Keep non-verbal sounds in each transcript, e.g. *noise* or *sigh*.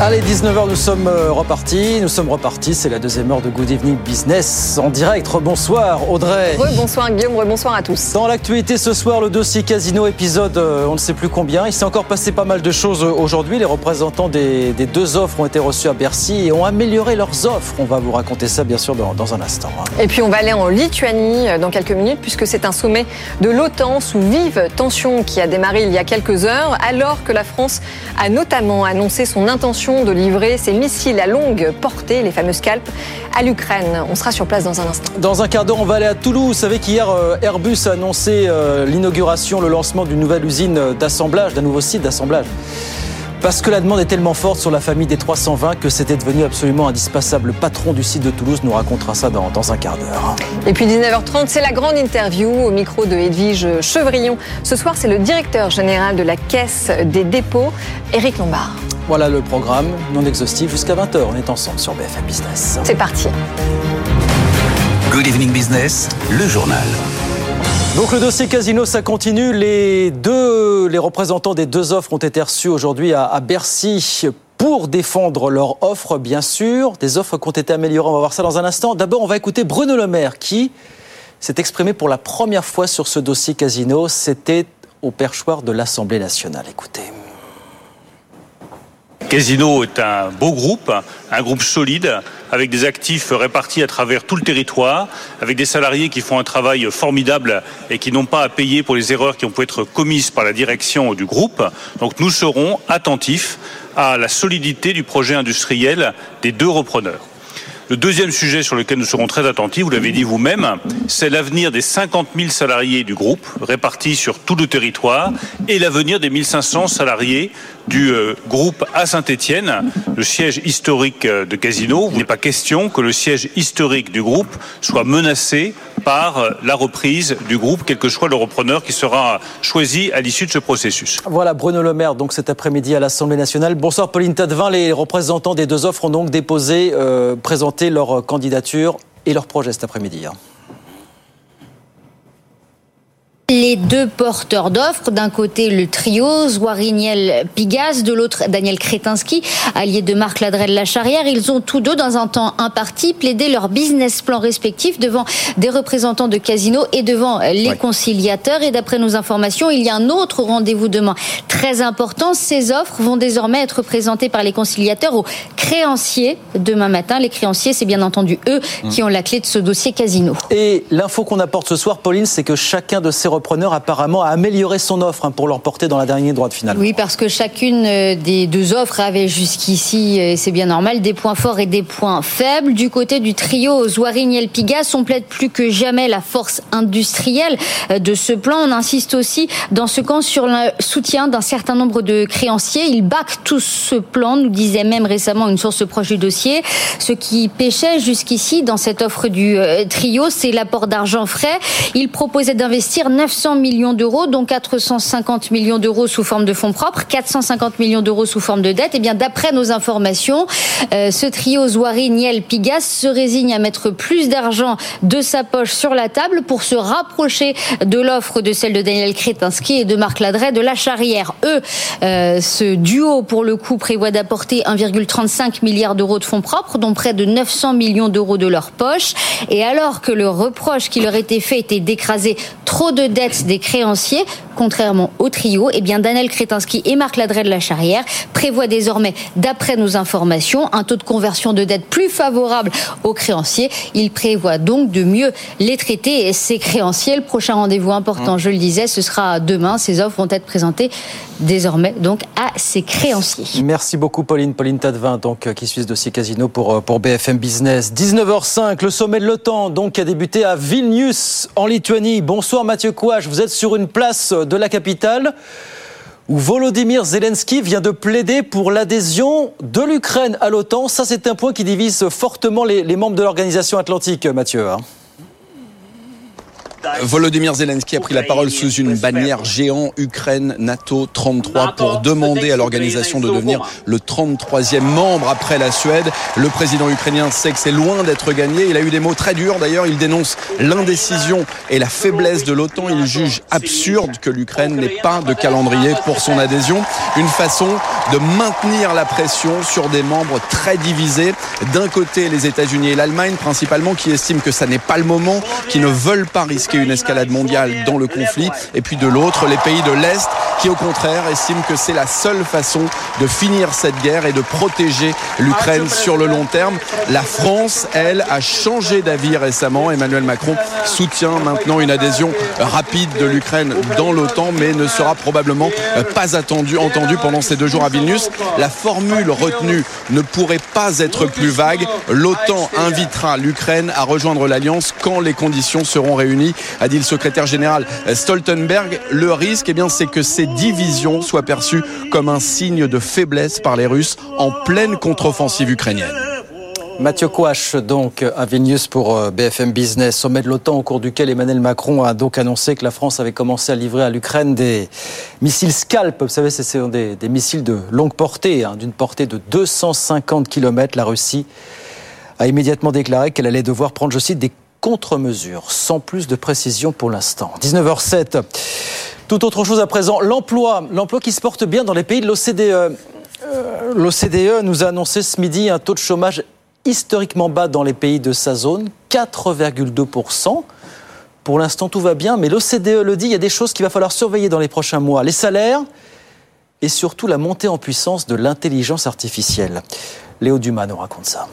Allez, 19h, nous sommes euh, repartis. Nous sommes repartis. C'est la deuxième heure de Good Evening Business en direct. Bonsoir, Audrey. Bonsoir, Guillaume. Bonsoir à tous. Dans l'actualité ce soir, le dossier Casino épisode, euh, on ne sait plus combien. Il s'est encore passé pas mal de choses euh, aujourd'hui. Les représentants des, des, deux offres ont été reçus à Bercy et ont amélioré leurs offres. On va vous raconter ça, bien sûr, dans, dans un instant. hein. Et puis, on va aller en Lituanie dans quelques minutes, puisque c'est un sommet de l'OTAN sous vive tension qui a démarré il y a quelques heures, alors que la France a notamment annoncé son intention de livrer ses missiles à longue portée, les fameux scalps, à l'Ukraine. On sera sur place dans un instant. Dans un quart d'heure, on va aller à Toulouse. Vous savez qu'hier, euh, Airbus a annoncé euh, l'inauguration, le lancement d'une nouvelle usine d'assemblage, d'un nouveau site d'assemblage. Parce que la demande est tellement forte sur la famille des 320 que c'était devenu absolument indispensable. Le patron du site de Toulouse nous racontera ça dans, dans un quart d'heure. Et puis 19h30, c'est la grande interview au micro de Edwige Chevrillon. Ce soir, c'est le directeur général de la Caisse des dépôts, Éric Lombard. Voilà le programme non exhaustif jusqu'à 20h. On est ensemble sur BFM Business. C'est parti. Good evening business, le journal. Donc le dossier casino, ça continue. Les deux, les représentants des deux offres ont été reçus aujourd'hui à, à Bercy pour défendre leur offre, bien sûr. Des offres qui ont été améliorées. On va voir ça dans un instant. D'abord, on va écouter Bruno Le Maire qui s'est exprimé pour la première fois sur ce dossier casino. C'était au perchoir de l'Assemblée nationale. Écoutez. Casino est un beau groupe, un groupe solide, avec des actifs répartis à travers tout le territoire, avec des salariés qui font un travail formidable et qui n'ont pas à payer pour les erreurs qui ont pu être commises par la direction du groupe. Donc nous serons attentifs à la solidité du projet industriel des deux repreneurs. Le deuxième sujet sur lequel nous serons très attentifs, vous l'avez dit vous-même, c'est l'avenir des 50 000 salariés du groupe répartis sur tout le territoire et l'avenir des 1500 salariés du euh, groupe à Saint-Étienne, le siège historique euh, de Casino. Il n'est pas question que le siège historique du groupe soit menacé par euh, la reprise du groupe, quel que soit le repreneur qui sera choisi à l'issue de ce processus. Voilà Bruno Le Maire, donc cet après-midi à l'Assemblée nationale. Bonsoir Pauline Tadevin. Les représentants des deux offres ont donc déposé, euh, présenté leur candidature et leur projet cet après-midi. hein. Les deux porteurs d'offres, d'un côté le trio Zouariniel Pigas, de l'autre Daniel Kretinsky, allié de Marc Ladrel Lacharrière, ils ont tous deux dans un temps imparti plaidé leur business plan respectif devant des représentants de Casino et devant les conciliateurs. Et d'après nos informations, il y a un autre rendez-vous demain très important. Ces offres vont désormais être présentées par les conciliateurs aux créanciers demain matin. Les créanciers, c'est bien entendu eux qui ont la clé de ce dossier Casino. Et l'info qu'on apporte ce soir, Pauline, c'est que chacun de ces apparemment a amélioré son offre hein, pour l'emporter dans la dernière droite finale. Oui, parce que chacune euh, des deux offres avait jusqu'ici, et c'est bien normal, des points forts et des points faibles. Du côté du trio Zouariniel Pigas, on plaide plus que jamais la force industrielle euh, de ce plan. On insiste aussi dans ce camp sur le soutien d'un certain nombre de créanciers. Ils backent tout ce plan, nous disait même récemment une source proche du dossier. Ce qui pêchait jusqu'ici dans cette offre du euh, trio, c'est l'apport d'argent frais. Il proposait d'investir 900 millions d'euros, dont 450 millions d'euros sous forme de fonds propres, 450 millions d'euros sous forme de dette. Et bien, d'après nos informations, euh, ce trio Zouari, Niel, Pigas se résigne à mettre plus d'argent de sa poche sur la table pour se rapprocher de l'offre de celle de Daniel Kretinsky et de Marc Ladret de la Charrière. Eux, euh, ce duo, pour le coup, prévoit d'apporter 1,35 milliard d'euros de fonds propres, dont près de 900 millions d'euros de leur poche. Et alors que le reproche qui leur était fait était d'écraser trop de des créanciers, contrairement au trio, eh bien Daniel Kretinsky et Marc Ladret de la Charrière prévoient désormais, d'après nos informations, un taux de conversion de dette plus favorable aux créanciers. Ils prévoient donc de mieux les traiter et ces créanciers. Le prochain rendez-vous important, je le disais, ce sera demain. Ces offres vont être présentées désormais donc à ces créanciers. Merci beaucoup Pauline, Pauline Tadevin, donc, euh, qui suit ce dossier casino pour, euh, pour BFM Business. 19h05, le sommet de l'OTAN donc, a débuté à Vilnius, en Lituanie. Bonsoir Mathieu Couage, vous êtes sur une place de la capitale où Volodymyr Zelensky vient de plaider pour l'adhésion de l'Ukraine à l'OTAN. Ça, c'est un point qui divise fortement les, membres de l'organisation atlantique, Mathieu. hein. Volodymyr Zelensky a pris la parole sous une bannière géant Ukraine NATO 33 pour demander à l'organisation de devenir le 33e membre après la Suède. Le président ukrainien sait que c'est loin d'être gagné. Il a eu des mots très durs d'ailleurs. Il dénonce l'indécision et la faiblesse de l'OTAN. Il juge absurde que l'Ukraine n'ait pas de calendrier pour son adhésion. Une façon de maintenir la pression sur des membres très divisés. D'un côté, les États-Unis et l'Allemagne principalement qui estiment que ça n'est pas le moment, qui ne veulent pas risquer une escalade mondiale dans le conflit. Et puis de l'autre, les pays de l'Est qui au contraire estiment que c'est la seule façon de finir cette guerre et de protéger l'Ukraine sur le long terme. La France, elle, a changé d'avis récemment. Emmanuel Macron soutient maintenant une adhésion rapide de l'Ukraine dans l'OTAN, mais ne sera probablement pas attendu, entendu pendant ces deux jours à Vilnius. La formule retenue ne pourrait pas être plus vague. L'OTAN invitera l'Ukraine à rejoindre l'Alliance quand les conditions seront réunies, a dit le secrétaire général Stoltenberg. Le risque, eh bien, c'est que ces divisions soient perçues comme un signe de faiblesse par les Russes en pleine contre-offensive ukrainienne. Mathieu Kouach, donc, à Vilnius pour euh, BFM Business, sommet de l'OTAN au cours duquel Emmanuel Macron a donc annoncé que la France avait commencé à livrer à l'Ukraine des missiles Scalp. Vous savez, ce sont des, missiles de longue portée, hein, d'une portée de 250 km. La Russie a immédiatement déclaré qu'elle allait devoir prendre, je cite, des contre-mesures, sans plus de précision pour l'instant. 19h07. Tout autre chose à présent, l'emploi, l'emploi qui se porte bien dans les pays de l'OCDE. Euh, L'OCDE nous a annoncé ce midi un taux de chômage historiquement bas dans les pays de sa zone, 4,2%. Pour l'instant, tout va bien, mais l'OCDE le dit, il y a des choses qu'il va falloir surveiller dans les prochains mois. Les salaires et surtout la montée en puissance de l'intelligence artificielle. Léo Dumas nous raconte ça.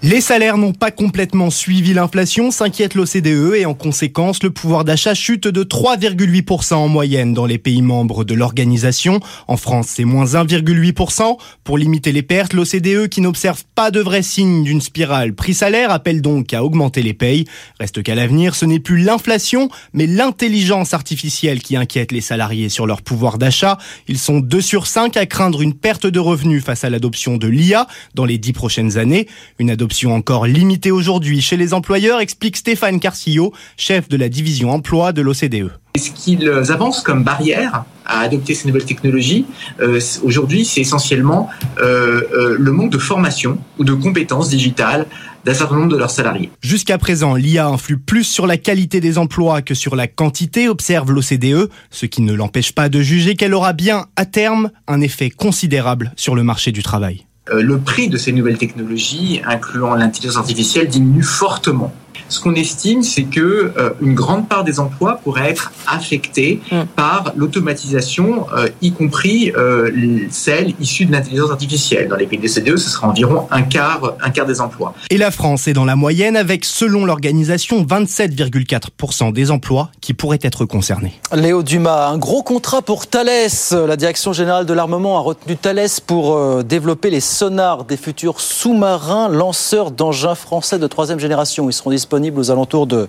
Les salaires n'ont pas complètement suivi l'inflation, s'inquiète l'OCDE et en conséquence, le pouvoir d'achat chute de 3,8% en moyenne dans les pays membres de l'organisation. En France, c'est moins 1,8%. Pour limiter les pertes, l'OCDE, qui n'observe pas de vrais signes d'une spirale prix-salaire, appelle donc à augmenter les payes. Reste qu'à l'avenir, ce n'est plus l'inflation, mais l'intelligence artificielle qui inquiète les salariés sur leur pouvoir d'achat. Ils sont 2 sur 5 à craindre une perte de revenus face à l'adoption de l'IA dans les 10 prochaines années. Une encore limitée aujourd'hui chez les employeurs, explique Stéphane Carcillo, chef de la division emploi de l'OCDE. Ce qu'ils avancent comme barrière à adopter ces nouvelles technologies, euh, aujourd'hui, c'est essentiellement euh, euh, le manque de formation ou de compétences digitales d'un certain nombre de leurs salariés. Jusqu'à présent, l'IA influe plus sur la qualité des emplois que sur la quantité, observe l'OCDE, ce qui ne l'empêche pas de juger qu'elle aura bien, à terme, un effet considérable sur le marché du travail. Euh, le prix de ces nouvelles technologies, incluant l'intelligence artificielle, diminue fortement. Ce qu'on estime, c'est que euh, une grande part des emplois pourrait être affectés mm. par l'automatisation, euh, y compris euh, celles issues de l'intelligence artificielle. Dans les pays des CDE, ce sera environ un quart, un quart des emplois. Et la France est dans la moyenne avec, selon l'organisation, 27,4% des emplois qui pourraient être concernés. Léo Dumas, un gros contrat pour Thales. La direction générale de l'armement a retenu Thales pour développer les sonars des futurs sous-marins lanceurs d'engins français de troisième génération. Ils seront disponibles aux alentours de,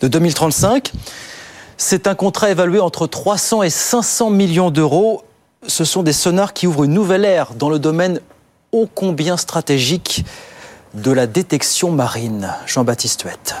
de 2035. C'est un contrat évalué entre 300 et 500 millions d'euros. Ce sont des sonars qui ouvrent une nouvelle ère dans le domaine ô combien stratégique de la détection marine. Jean-Baptiste Huette.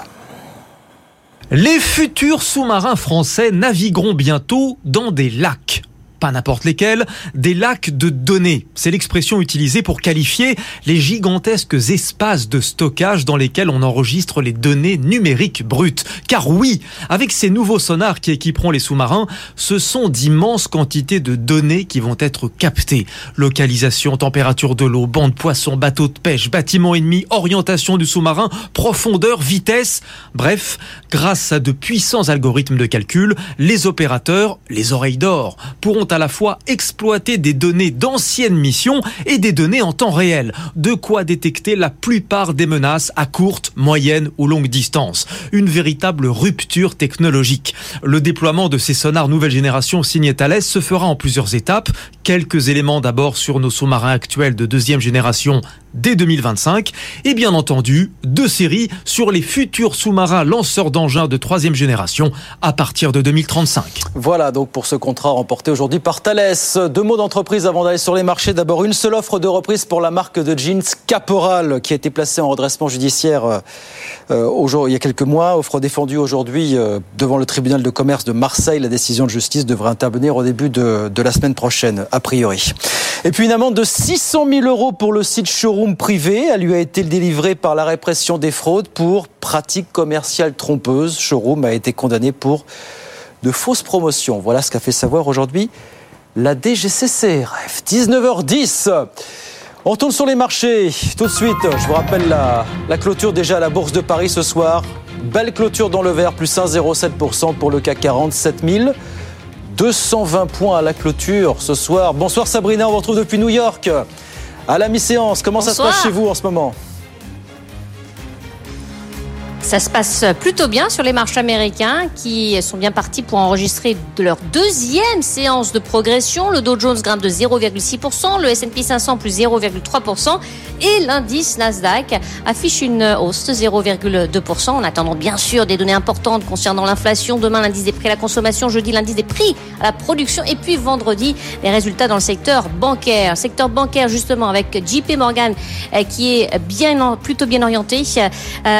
Les futurs sous-marins français navigueront bientôt dans des lacs pas n'importe lesquels, des lacs de données. C'est l'expression utilisée pour qualifier les gigantesques espaces de stockage dans lesquels on enregistre les données numériques brutes. Car oui, avec ces nouveaux sonars qui équiperont les sous-marins, ce sont d'immenses quantités de données qui vont être captées. Localisation, température de l'eau, banc de poissons, bateau de pêche, bâtiment ennemi, orientation du sous-marin, profondeur, vitesse. Bref, grâce à de puissants algorithmes de calcul, les opérateurs, les oreilles d'or, pourront à la fois exploiter des données d'anciennes missions et des données en temps réel. De quoi détecter la plupart des menaces à courte, moyenne ou longue distance. Une véritable rupture technologique. Le déploiement de ces sonars nouvelle génération signés Thales se fera en plusieurs étapes. Quelques éléments d'abord sur nos sous-marins actuels de deuxième génération dès 2025 et bien entendu deux séries sur les futurs sous-marins lanceurs d'engins de troisième génération à partir de 2035. Voilà donc pour ce contrat remporté aujourd'hui par Thales. Deux mots d'entreprise avant d'aller sur les marchés. D'abord, une seule offre de reprise pour la marque de jeans Caporal qui a été placée en redressement judiciaire euh, il y a quelques mois. Offre défendue aujourd'hui euh, devant le tribunal de commerce de Marseille. La décision de justice devrait intervenir au début de, de la semaine prochaine, a priori. Et puis une amende de 600 000 euros pour le site showroom privé. Elle lui a été délivrée par la répression des fraudes pour pratiques commerciales trompeuses. Showroom a été condamné pour de fausses promotions. Voilà ce qu'a fait savoir aujourd'hui la DGCCRF. 19h10. On tourne sur les marchés. Tout de suite, je vous rappelle la, la clôture déjà à la Bourse de Paris ce soir. Belle clôture dans le vert, plus 1,07% pour le CAC 40, 7000. 220 points à la clôture ce soir. Bonsoir Sabrina, on vous retrouve depuis New York. À la mi-séance, comment ça se passe chez vous en ce moment? Ça se passe plutôt bien sur les marchés américains qui sont bien partis pour enregistrer leur deuxième séance de progression. Le Dow Jones grimpe de 0,6%, le S&P 500 plus 0,3% et l'indice Nasdaq affiche une hausse de 0,2% en attendant bien sûr des données importantes concernant l'inflation. Demain, l'indice des prix à la consommation, jeudi, l'indice des prix à la production et puis vendredi, les résultats dans le secteur bancaire. Secteur bancaire justement avec JP Morgan euh, qui est bien, plutôt bien orienté euh,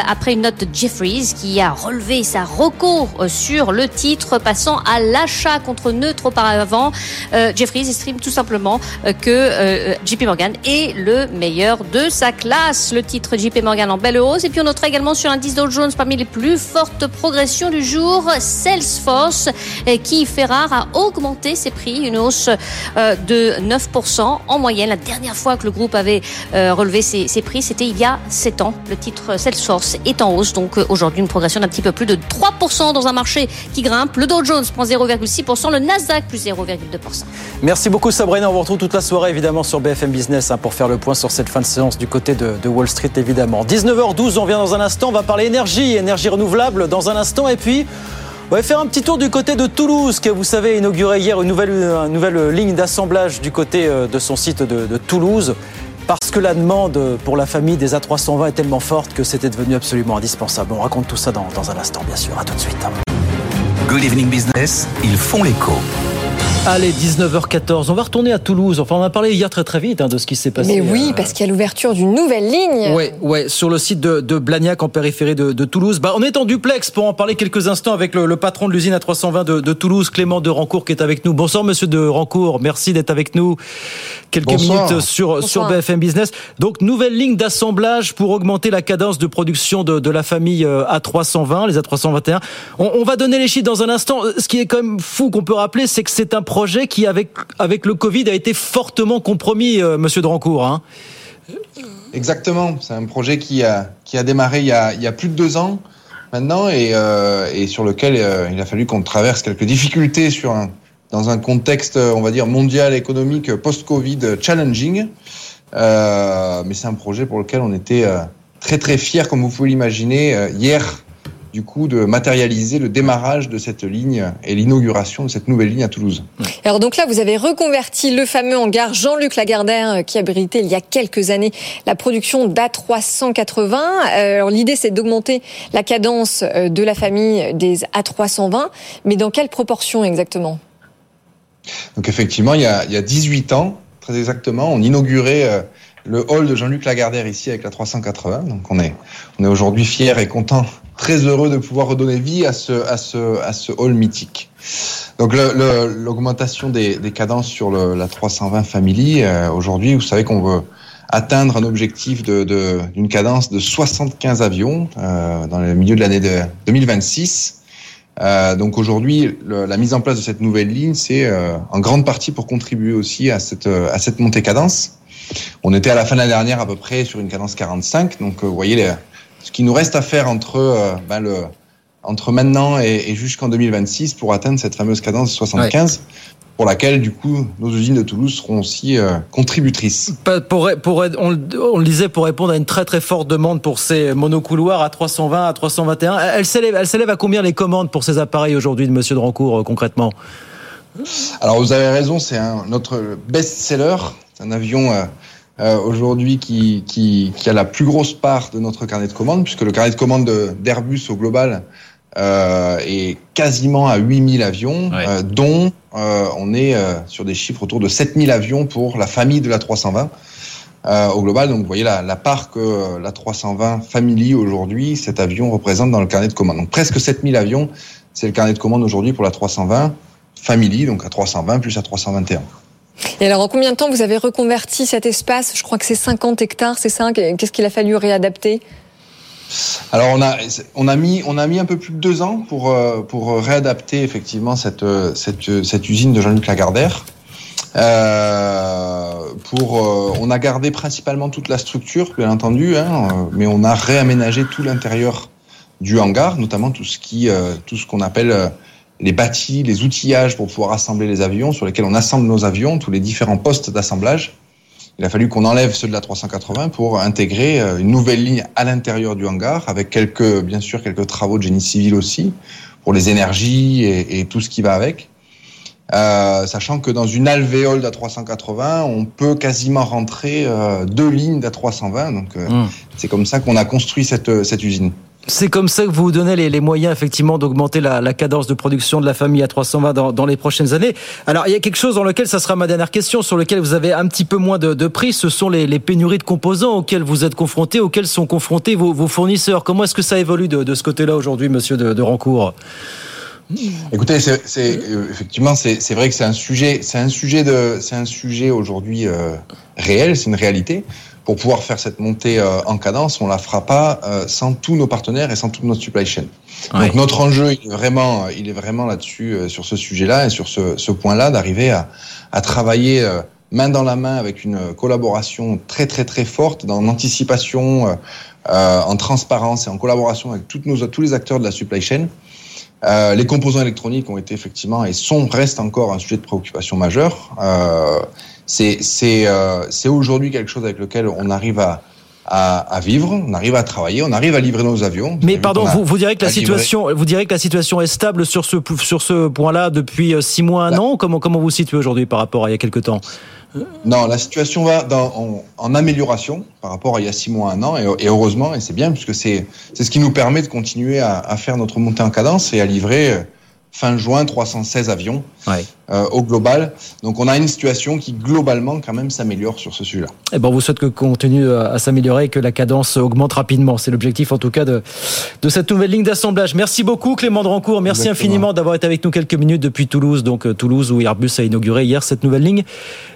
après une note de Jeffries qui a relevé sa recours euh, sur le titre passant à l'achat contre neutre auparavant. Euh, Jeffries estime tout simplement euh, que JP Morgan est le meilleur de sa classe. Le titre JP Morgan en belle hausse. Et puis on notera également sur l'indice Dow Jones parmi les plus fortes progressions du jour, Salesforce qui fait rare à augmenter ses prix, une hausse de 9% en moyenne. La dernière fois que le groupe avait relevé ses, prix, c'était il y a 7 ans. Le titre Salesforce est en hausse. Donc aujourd'hui une progression d'un petit peu plus de 3% dans un marché qui grimpe. Le Dow Jones prend 0,6%, le Nasdaq plus 0,2%. Merci beaucoup Sabrina, on vous retrouve toute la soirée évidemment sur BFM Business hein, pour faire le point sur cette fin de séance du côté de, Wall Street évidemment. 19h12, on vient dans un instant, on va parler énergie, énergie renouvelable dans un instant et puis... On va faire un petit tour du côté de Toulouse, qui, vous savez, inauguré hier une nouvelle, ligne d'assemblage du côté euh, de son site de Toulouse parce que la demande pour la famille des A320 est tellement forte que c'était devenu absolument indispensable. On raconte tout ça dans, un instant, bien sûr. À tout de suite. Good Evening Business, ils font l'écho. Allez, 19h14. On va retourner à Toulouse. Enfin, on a parlé hier très très vite hein, de ce qui s'est passé. Mais oui, euh... parce qu'il y a l'ouverture d'une nouvelle ligne. Ouais, ouais, sur le site de, de Blagnac en périphérie de, de, Toulouse. Bah, on est en duplex pour en parler quelques instants avec le, le patron de l'usine A320 de, de, Toulouse, Clément de Rancourt, qui est avec nous. Bonsoir, monsieur de Rancourt. Merci d'être avec nous quelques Bonsoir. minutes sur, sur BFM Business. Donc, nouvelle ligne d'assemblage pour augmenter la cadence de production de, de la famille euh, A320, les A321. On, on va donner les chiffres dans un instant. Ce qui est quand même fou qu'on peut rappeler, c'est que c'est un projet qui, avec, avec le Covid, a été fortement compromis, euh, monsieur Drancourt. Hein. Exactement. C'est un projet qui a, qui a démarré il y a, il y a plus de deux ans maintenant et, euh, et sur lequel euh, il a fallu qu'on traverse quelques difficultés sur un, dans un contexte, on va dire, mondial, économique, post-Covid, challenging. Euh, mais c'est un projet pour lequel on était très très fiers, comme vous pouvez l'imaginer, hier du coup de matérialiser le démarrage de cette ligne et l'inauguration de cette nouvelle ligne à Toulouse. Alors donc là, vous avez reconverti le fameux hangar Jean-Luc Lagardère euh, qui abritait il y a quelques années la production d'A380. Euh, alors l'idée, c'est d'augmenter la cadence euh, de la famille des A320, mais dans quelle proportion exactement? Donc effectivement, il y, a, il y a 18 ans, très exactement, on inaugurait le hall de Jean-Luc Lagardère ici avec la 380. Donc on est, on est aujourd'hui fiers et contents très heureux de pouvoir redonner vie à ce, à ce, à ce hall mythique. Donc l'augmentation des, des, cadences sur le, la 320 Family, euh, aujourd'hui, vous savez qu'on veut atteindre un objectif d'une de, d'une cadence de 75 avions euh, dans le milieu de l'année de 2026. Euh, donc aujourd'hui, la mise en place de cette nouvelle ligne, c'est euh, en grande partie pour contribuer aussi à cette, à cette montée cadence. On était à la fin de l'année dernière à peu près sur une cadence 45, donc euh, vous voyez les, ce qui nous reste à faire entre, euh, ben le, entre maintenant et, et jusqu'en 2026 pour atteindre cette fameuse cadence 75. Ouais pour laquelle, du coup, nos usines de Toulouse seront aussi euh, contributrices. Pour, pour, on, on, le disait, pour répondre à une très très forte demande pour ces monocouloirs à 320, à 321, elle s'élève, elle s'élève à combien les commandes pour ces appareils aujourd'hui de Monsieur Drancourt, euh, concrètement? Alors, vous avez raison, c'est notre best-seller. C'est un avion euh, euh, aujourd'hui qui, qui, qui, a la plus grosse part de notre carnet de commandes, puisque le carnet de commandes d'Airbus au global euh, est quasiment à 8000 avions, euh, dont euh, on est euh, sur des chiffres autour de 7000 avions pour la famille de la 320 euh, au global. Donc vous voyez la, la part que la 320 Family aujourd'hui, cet avion représente dans le carnet de commande. Donc presque 7000 avions, c'est le carnet de commande aujourd'hui pour la 320 Family, donc à 320 plus à 321. Et alors, en combien de temps vous avez reconverti cet espace? Je crois que c'est 50 hectares, c'est ça? Qu'est-ce qu'il a fallu réadapter? Alors on a on a mis on a mis un peu plus de deux ans pour euh, pour réadapter effectivement cette euh, cette cette usine de Jean-Luc Lagardère. Euh, pour euh, on a gardé principalement toute la structure bien entendu, hein, euh, mais on a réaménagé tout l'intérieur du hangar, notamment tout ce qui euh, tout ce qu'on appelle euh, les bâtis, les outillages pour pouvoir assembler les avions, sur lesquels on assemble nos avions, tous les différents postes d'assemblage. Il a fallu qu'on enlève ceux de la 380 pour intégrer euh, une nouvelle ligne à l'intérieur du hangar, avec quelques, bien sûr, quelques travaux de génie civil aussi, pour les énergies et, et tout ce qui va avec. Euh, sachant que dans une alvéole d'A380, on peut quasiment rentrer euh, deux lignes d'A320. Donc, euh, Mmh. c'est comme ça qu'on a construit cette, cette usine. C'est comme ça que vous vous donnez les, moyens effectivement d'augmenter la, cadence de production de la famille à 320 dans, les prochaines années. Alors il y a quelque chose dans lequel, ça sera ma dernière question, sur lequel vous avez un petit peu moins de, prix, ce sont les, pénuries de composants auxquelles vous êtes confrontés, auxquels sont confrontés vos, fournisseurs. Comment est-ce que ça évolue de, ce côté-là aujourd'hui, monsieur de, Rancourt? Écoutez, euh, effectivement, c'est vrai que c'est un sujet, c'est un sujet de, aujourd'hui euh, réel, c'est une réalité. Pour pouvoir faire cette montée euh, en cadence, on la fera pas euh, sans tous nos partenaires et sans toute notre supply chain. Ouais. Donc notre enjeu, il est vraiment, il est vraiment là-dessus, euh, sur ce sujet-là et sur ce, ce point-là, d'arriver à, à travailler euh, main dans la main avec une collaboration très très très forte dans l'anticipation, euh, euh, en transparence et en collaboration avec toutes nos, tous les acteurs de la supply chain. Euh, les composants électroniques ont été effectivement et sont restent encore un sujet de préoccupation majeur. Euh, c'est c'est euh, c'est aujourd'hui quelque chose avec lequel on arrive à, à à vivre, on arrive à travailler, on arrive à livrer nos avions. Mais pardon, vous, vous direz que la situation, vous direz que la situation est stable sur ce sur ce point-là depuis euh, six mois, un an. Comment comment vous vous situez aujourd'hui par rapport à il y a quelques temps? Non, la situation va dans, en, en amélioration par rapport à il y a six mois, un an, et, et heureusement, et c'est bien, puisque c'est c'est ce qui nous permet de continuer à, à faire notre montée en cadence et à livrer euh, fin juin 316 avions Ouais. euh, au global. Donc on a une situation qui globalement quand même s'améliore sur ce sujet-là. Eh ben, on vous souhaite que continue à, à s'améliorer et que la cadence augmente rapidement. C'est l'objectif, en tout cas, de, de cette nouvelle ligne d'assemblage. Merci beaucoup, Clément de Rancourt. Merci Exactement. infiniment d'avoir été avec nous quelques minutes depuis Toulouse. Donc, euh, Toulouse, où Airbus a inauguré hier cette nouvelle ligne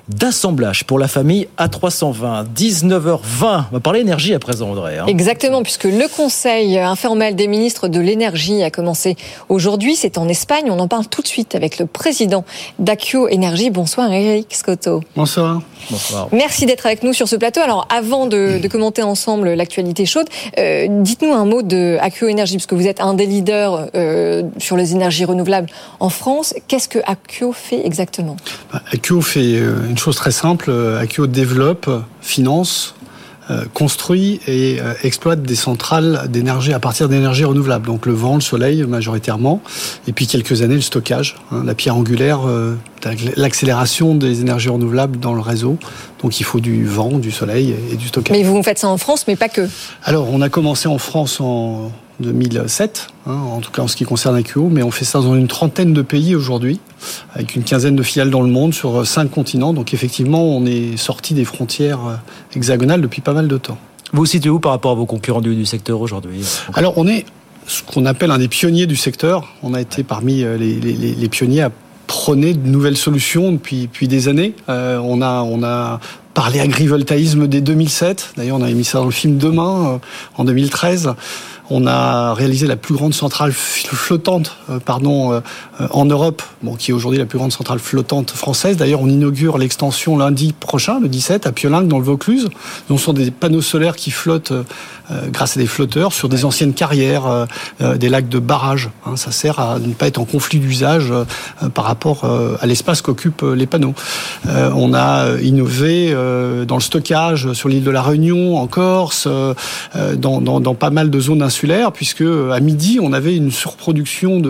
d'assemblage pour la famille A320. 19h20. On va parler énergie à présent, Audrey. hein. Exactement, puisque le Conseil informel des ministres de l'énergie a commencé aujourd'hui. C'est en Espagne. On en parle tout de suite avec le président d'Accio Énergie. Bonsoir, Eric Scotto. Bonsoir. Bonsoir. Merci d'être avec nous sur ce plateau. Alors, avant de, de commenter ensemble l'actualité chaude, euh, dites-nous un mot de Accio Énergie, parce que vous êtes un des leaders euh, sur les énergies renouvelables en France. Qu'est-ce que Accio fait exactement? Accio fait euh, une chose très simple. Accio développe, finance, construit et euh, exploite des centrales d'énergie à partir d'énergie renouvelable. Donc le vent, le soleil majoritairement, et puis quelques années le stockage, hein, la pierre angulaire, euh, l'accélération des énergies renouvelables dans le réseau. Donc il faut du vent, du soleil et du stockage. Mais vous faites ça en France, mais pas que. Alors, on a commencé en France en 2007, hein, en tout cas en ce qui concerne AQO, mais on fait ça dans une trentaine de pays aujourd'hui, avec une quinzaine de filiales dans le monde sur cinq continents. Donc effectivement, on est sorti des frontières euh, hexagonales depuis pas mal de temps. Vous vous situez où par rapport à vos concurrents du, du secteur aujourd'hui Alors, on est ce qu'on appelle un des pionniers du secteur. On a été parmi euh, les, les- les- les pionniers à prôner de nouvelles solutions depuis, depuis des années. Euh, on, a, on a parlé agrivoltaïsme dès 2007. D'ailleurs, on a mis ça dans le film Demain euh, en 2013. On a réalisé la plus grande centrale flottante, euh, pardon, euh, euh, en Europe, bon, qui est aujourd'hui la plus grande centrale flottante française. D'ailleurs, on inaugure l'extension lundi prochain, le 17, à Piolingue, dans le Vaucluse. Ce sont des panneaux solaires qui flottent euh, euh, grâce à des flotteurs sur des anciennes carrières, euh, des lacs de barrage. hein. ça sert à ne pas être en conflit d'usage par rapport à l'espace qu'occupent les panneaux. On a innové dans le stockage sur l'île de la Réunion, en Corse, dans, dans, dans pas mal de zones insulaires insulaire, puisque à midi, on avait une surproduction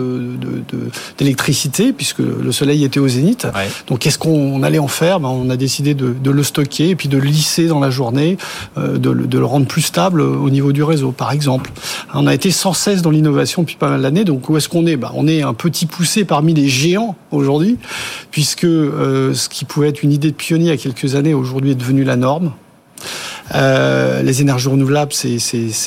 d'électricité, de, de, puisque le soleil était au zénith. Donc, qu'est-ce qu'on allait en faire? Ben, On a décidé de, le stocker et puis de le lisser dans la journée, de, de, le rendre plus stable au niveau du réseau, par exemple. On a été sans cesse dans l'innovation depuis pas mal d'années. Donc, où est-ce qu'on est? Ben, On est un petit poussé parmi les géants aujourd'hui, puisque ce qui pouvait être une idée de pionnier il y a quelques années, aujourd'hui est devenu la norme. Euh, les énergies renouvelables, c'est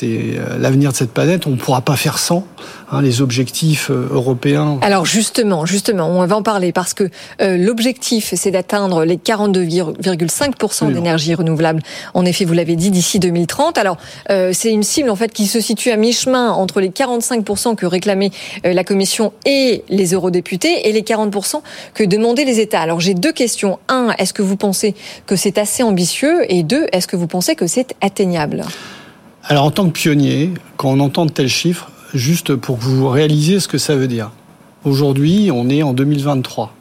euh, l'avenir de cette planète. On ne pourra pas faire sans. Hein, les objectifs euh, européens. Alors justement, justement, on va en parler parce que l'objectif, c'est d'atteindre les 42,5% d'énergie renouvelable. En effet, vous l'avez dit, d'ici 2030. Alors c'est une cible en fait qui se situe à mi-chemin entre les 45% que réclamait la Commission et les eurodéputés et les 40% que demandaient les États. Alors j'ai deux questions. Un, est-ce que vous pensez que c'est assez ambitieux? Et deux, est-ce que vous pensez que c'est atteignable? Alors en tant que pionnier, quand on entend de tels chiffres, juste pour que vous réalisiez ce que ça veut dire. Aujourd'hui, on est en 2023.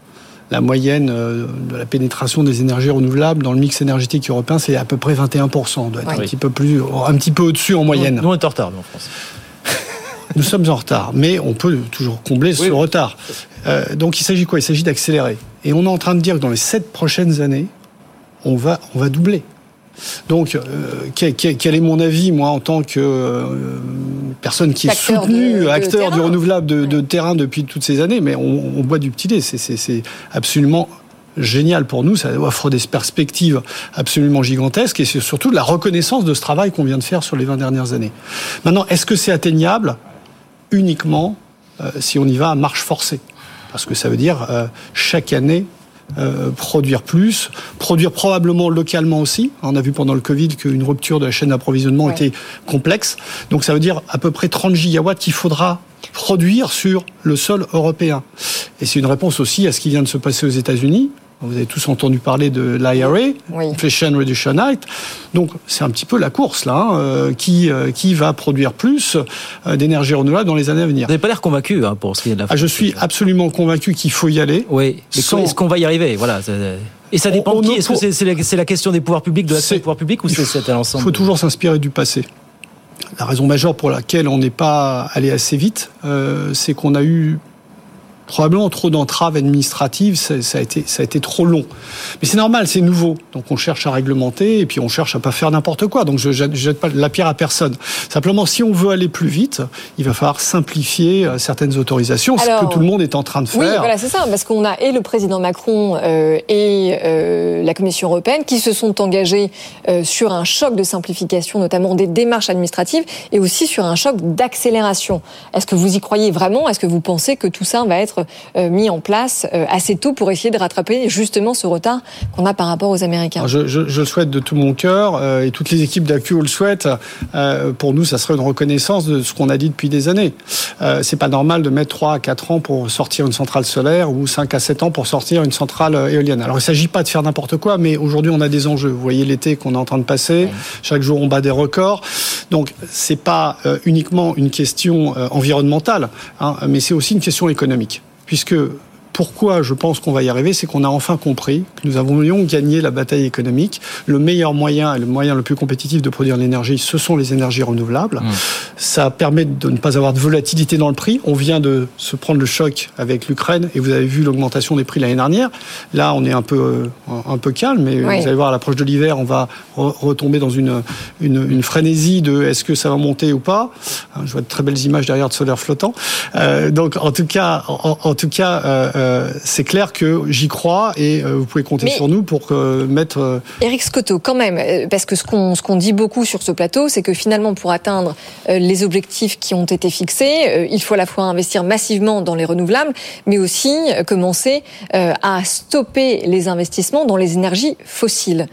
La moyenne euh, de la pénétration des énergies renouvelables dans le mix énergétique européen, c'est à peu près 21%. On doit être un petit peu plus, un petit peu au-dessus en moyenne. Nous, on est en retard, en France. *laughs* nous sommes en retard, mais on peut toujours combler ce retard. Euh, donc il s'agit quoi? Il s'agit d'accélérer. Et on est en train de dire que dans les sept prochaines années, on va, on va doubler. Donc, euh, quel, est mon avis, moi, en tant que euh, personne qui est soutenue, acteur du renouvelable de, terrain depuis toutes ces années Mais on, boit du petit lait. C'est absolument génial pour nous, ça offre des perspectives absolument gigantesques et c'est surtout la reconnaissance de ce travail qu'on vient de faire sur les 20 dernières années. Maintenant, est-ce que c'est atteignable uniquement euh, si on y va à marche forcée? Parce que ça veut dire chaque année euh, produire plus, produire probablement localement aussi. On a vu pendant le Covid qu'une rupture de la chaîne d'approvisionnement était complexe. Donc ça veut dire à peu près 30 gigawatts qu'il faudra produire sur le sol européen. Et c'est une réponse aussi à ce qui vient de se passer aux États-Unis. Vous avez tous entendu parler de l'IRA, Inflation Reduction Act. Donc c'est un petit peu la course là, hein, euh, qui euh, qui va produire plus euh, d'énergie renouvelable dans les années à venir. Vous n'avez pas l'air convaincu hein, pour ce qui est de la. Ah, je suis absolument convaincu qu'il faut y aller. Oui. Est-ce qu'on va y arriver? Voilà. Et ça dépend de qui? Est-ce que c'est la, la, question des pouvoirs publics, de l'action des pouvoirs publics, ou c'est à l'ensemble Il faut toujours s'inspirer du passé. La raison majeure pour laquelle on n'est pas allé assez vite, c'est qu'on a eu probablement trop d'entraves administratives, ça, a été, ça a été trop long. Mais c'est normal, c'est nouveau. Donc on cherche à réglementer et puis on cherche à pas faire n'importe quoi. Donc je ne jette pas la pierre à personne. Simplement, si on veut aller plus vite, il va falloir simplifier euh, certaines autorisations, ce que tout le monde est en train de faire. Oui, voilà, c'est ça, parce qu'on a et le président Macron euh, et euh, la Commission européenne qui se sont engagés sur un choc de simplification, notamment des démarches administratives, et aussi sur un choc d'accélération. Est-ce que vous y croyez vraiment? Est-ce que vous pensez que tout ça va être euh, mis en place euh, assez tôt pour essayer de rattraper justement ce retard qu'on a par rapport aux Américains je, le souhaite de tout mon cœur euh, et toutes les équipes d'AQ le souhaitent. pour nous, ça serait une reconnaissance de ce qu'on a dit depuis des années. c'est pas normal de mettre 3 à 4 ans pour sortir une centrale solaire ou 5 à 7 ans pour sortir une centrale éolienne. Alors il s'agit pas de faire n'importe quoi, mais aujourd'hui on a des enjeux. Vous voyez l'été qu'on est en train de passer. Chaque jour on bat des records. Donc c'est pas uniquement une question environnementale, hein, mais c'est aussi une question économique puisque pourquoi je pense qu'on va y arriver, c'est qu'on a enfin compris que nous avons gagné la bataille économique. Le meilleur moyen et le moyen le plus compétitif de produire l'énergie, ce sont les énergies renouvelables. Mmh. Ça permet de ne pas avoir de volatilité dans le prix. On vient de se prendre le choc avec l'Ukraine et vous avez vu l'augmentation des prix l'année dernière. Là, on est un peu, un peu calme, mais vous allez voir à l'approche de l'hiver, on va retomber dans une, une, frénésie de est-ce que ça va monter ou pas. Je vois de très belles images derrière de solaire flottant. Euh, donc, en tout cas, en, tout cas, euh, euh, c'est clair que j'y crois et euh, vous pouvez compter sur nous pour euh, mettre. Eric Scotto, quand même, parce que ce qu'on qu'on dit beaucoup sur ce plateau, c'est que finalement, pour atteindre les objectifs qui ont été fixés, il faut à la fois investir massivement dans les renouvelables, mais aussi commencer à stopper les investissements dans les énergies fossiles.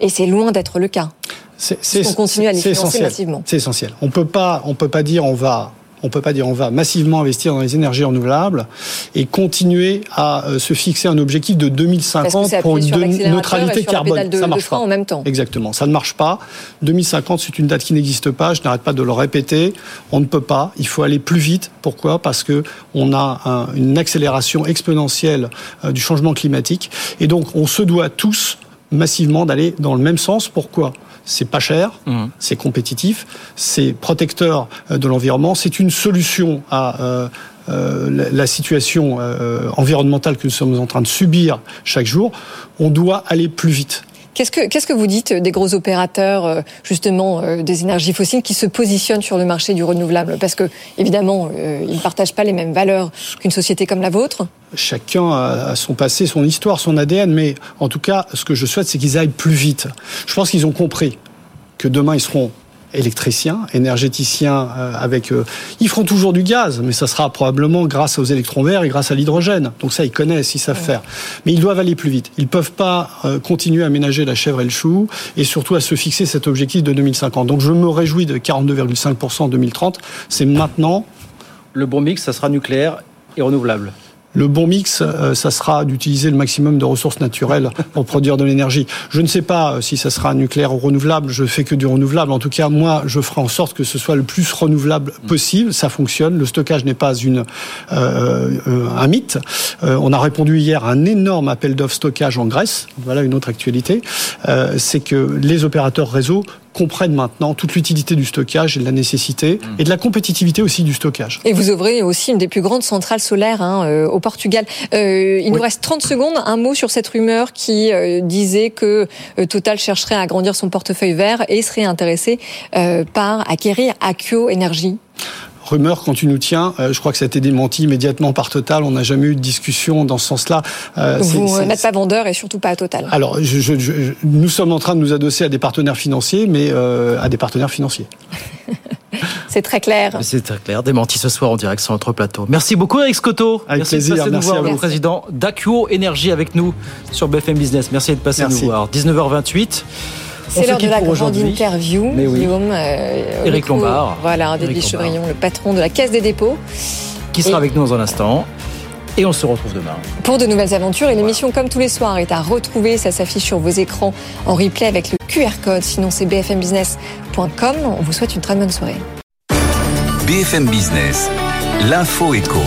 Et c'est loin d'être le cas. C'est on continue à les financer massivement. C'est essentiel. On peut pas, on peut pas dire on va on peut pas dire on va massivement investir dans les énergies renouvelables et continuer à euh, se fixer un objectif de 2050 pour une neutralité carbone. ça marche pas en même temps. Exactement, ça ne marche pas. 2050, c'est une date qui n'existe pas. Je n'arrête pas de le répéter. On ne peut pas. Il faut aller plus vite. Pourquoi? Parce que on a une accélération exponentielle euh, du changement climatique et donc on se doit tous massivement d'aller dans le même sens. Pourquoi? C'est pas cher, c'est compétitif, c'est protecteur de l'environnement, c'est une solution à euh, euh, la situation euh, environnementale que nous sommes en train de subir chaque jour. On doit aller plus vite. Qu'est-ce que, vous dites des gros opérateurs, justement, des énergies fossiles qui se positionnent sur le marché du renouvelable? Parce que, évidemment, ils ne partagent pas les mêmes valeurs qu'une société comme la vôtre. Chacun a son passé, son histoire, son ADN, mais en tout cas, ce que je souhaite, c'est qu'ils aillent plus vite. Je pense qu'ils ont compris que demain, ils seront électriciens, énergéticiens euh, avec euh, ils feront toujours du gaz mais ça sera probablement grâce aux électrons verts et grâce à l'hydrogène. Donc ça ils connaissent, ils savent faire. Mais ils doivent aller plus vite. Ils peuvent pas euh, continuer à ménager la chèvre et le chou et surtout à se fixer cet objectif de 2050. Donc je me réjouis de 42,5% en 2030, c'est maintenant le bon mix ça sera nucléaire et renouvelable. Le bon mix, euh, ça sera d'utiliser le maximum de ressources naturelles pour produire de l'énergie. Je ne sais pas euh, si ça sera nucléaire ou renouvelable. Je fais que du renouvelable. En tout cas, moi, je ferai en sorte que ce soit le plus renouvelable possible. Ça fonctionne. Le stockage n'est pas une euh, un mythe. on a répondu hier à un énorme appel d'offres stockage en Grèce. Voilà une autre actualité. C'est que les opérateurs réseau comprennent maintenant toute l'utilité du stockage et de la nécessité et de la compétitivité aussi du stockage. Et vous ouvrez aussi une des plus grandes centrales solaires hein, euh, au Portugal. Euh, il nous reste 30 secondes. Un mot sur cette rumeur qui euh, disait que Total chercherait à agrandir son portefeuille vert et serait intéressé par acquérir Akio Energy rumeur quand tu nous tiens. Euh, je crois que ça a été démenti immédiatement par Total. On n'a jamais eu de discussion dans ce sens-là. Euh, Vous n'êtes pas vendeur et surtout pas à Total. Alors, je, je, nous sommes en train de nous adosser à des partenaires financiers, mais euh, à des partenaires financiers. *laughs* C'est très clair. C'est très clair. Démenti ce soir en direct sur notre plateau. Merci beaucoup, Eric Scotto. Avec Merci plaisir. de passer Merci nous voir, à le président d'Acuo Énergie avec nous sur BFM Business. Merci de passer Merci. nous voir. 19h28. C'est l'heure de la grande interview. Mais oui. Guillaume, euh, Éric Lombard. Voilà, Éric David. Chevrillon, le patron de la Caisse des dépôts. Qui sera Et- avec nous dans un instant. Et on se retrouve demain. pour de nouvelles aventures. Et l'émission, comme tous les soirs, est à retrouver. Ça s'affiche sur vos écrans en replay avec le QR code. Sinon, c'est bfmbusiness.com. On vous souhaite une très bonne soirée. BFM Business, l'info éco.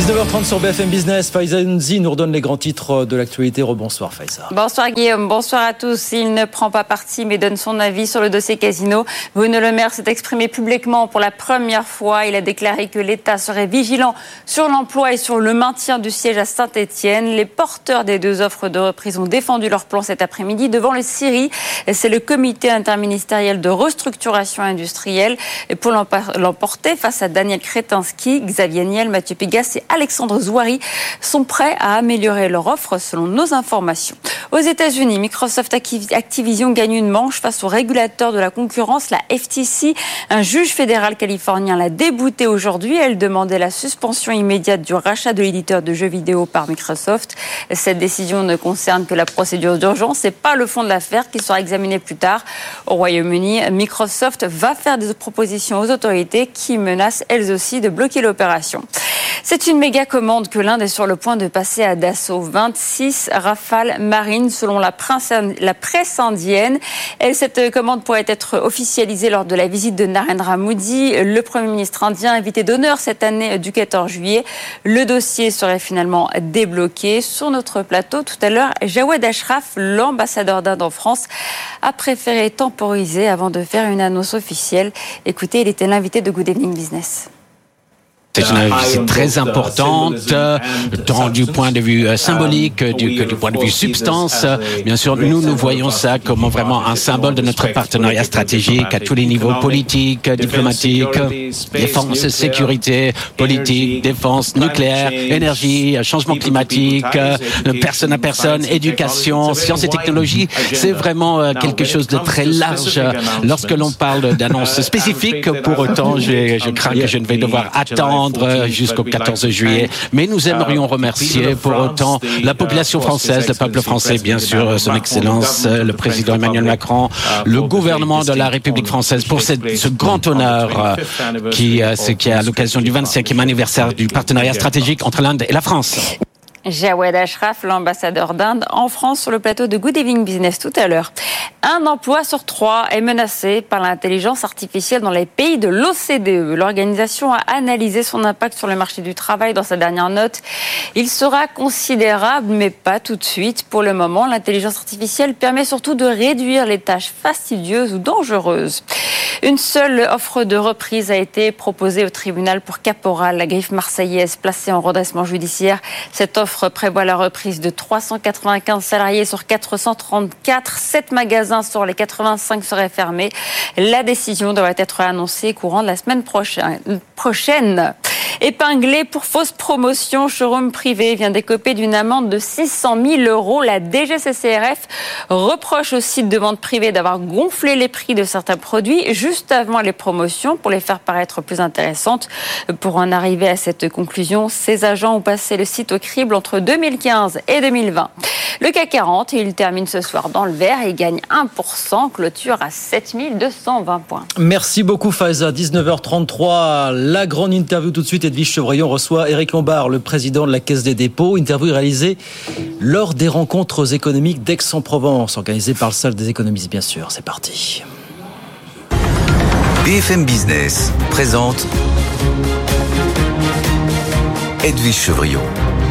19h30 sur BFM Business. Faiza Nzi nous redonne les grands titres de l'actualité. Rebonsoir Faiza. Bonsoir Guillaume, bonsoir à tous. Il ne prend pas parti mais donne son avis sur le dossier Casino. Bruno Le Maire s'est exprimé publiquement pour la première fois. Il a déclaré que l'État serait vigilant sur l'emploi et sur le maintien du siège à Saint-Etienne. Les porteurs des deux offres de reprise ont défendu leur plan cet après-midi devant le CIRI. C'est le comité interministériel de restructuration industrielle. Pour l'emporter face à Daniel Kretinsky, Xavier Niel, Mathieu Pigas et Alexandre Zouari sont prêts à améliorer leur offre selon nos informations. Aux États-Unis, Microsoft Activ- Activision gagne une manche face au régulateur de la concurrence, la FTC. Un juge fédéral californien l'a débouté aujourd'hui. Elle demandait la suspension immédiate du rachat de l'éditeur de jeux vidéo par Microsoft. Cette décision ne concerne que la procédure d'urgence et pas le fond de l'affaire qui sera examiné plus tard. Au Royaume-Uni, Microsoft va faire des propositions aux autorités qui menacent elles aussi de bloquer l'opération. C'est une méga commande que l'Inde est sur le point de passer à Dassault. 26 rafales marines selon la presse indienne. Et cette commande pourrait être officialisée lors de la visite de Narendra Modi, le Premier ministre indien invité d'honneur cette année du 14 juillet. Le dossier serait finalement débloqué. Sur notre plateau tout à l'heure, Jawed Ashraf, l'ambassadeur d'Inde en France, a préféré temporiser avant de faire une annonce officielle. Écoutez, il était l'invité de Good Evening Business. C'est une visite très importante, euh, tant du point de vue euh, symbolique euh, du, que du point de vue substance. Euh, Bien sûr, nous, nous voyons ça comme vraiment un symbole de notre partenariat stratégique à tous les niveaux politiques, euh, diplomatiques, défense, sécurité, politique, défense, nucléaire, énergie, euh, changement climatique, euh, personne à personne, éducation, sciences et technologies. C'est vraiment euh, quelque chose de très large. Lorsque l'on parle d'annonces *laughs* spécifiques, pour autant, je, je crains que je ne vais devoir attendre jusqu'au 14 juillet. Mais nous aimerions remercier pour autant la population française, le peuple français, bien sûr, son Excellence, le président Emmanuel Macron, le gouvernement de la République française pour cette- ce grand honneur euh, qui, euh, qui est à l'occasion du 25e anniversaire du partenariat stratégique entre l'Inde et la France. Jawed Ashraf, l'ambassadeur d'Inde en France sur le plateau de Good Evening Business tout à l'heure. Un emploi sur trois est menacé par l'intelligence artificielle dans les pays de l'OCDE. L'organisation a analysé son impact sur le marché du travail dans sa dernière note. Il sera considérable, mais pas tout de suite. Pour le moment, l'intelligence artificielle permet surtout de réduire les tâches fastidieuses ou dangereuses. Une seule offre de reprise a été proposée au tribunal pour Caporal, la griffe marseillaise placée en redressement judiciaire. Cette offre prévoit la reprise de 395 salariés sur 434. 7 magasins sur les 85 seraient fermés. La décision doit être annoncée courant de la semaine prochaine. Épinglé pour fausse promotion, Showroom Privé vient d'écoper d'une amende de 600 000 euros. La DGCCRF reproche au site de vente privée d'avoir gonflé les prix de certains produits juste avant les promotions pour les faire paraître plus intéressantes. Pour en arriver à cette conclusion, ces agents ont passé le site au crible entre 2015 et 2020. Le CAC 40, il termine ce soir dans le vert et gagne 1%, clôture à 7220 points. Merci beaucoup Faiza. 19h33, la grande interview tout de suite. Edwige Chevrillon reçoit Éric Lombard, le président de la Caisse des dépôts. Interview réalisée lors des rencontres économiques d'Aix-en-Provence, organisées par le Salle des économistes, bien sûr. C'est parti. BFM Business présente Edwige Chevrillon,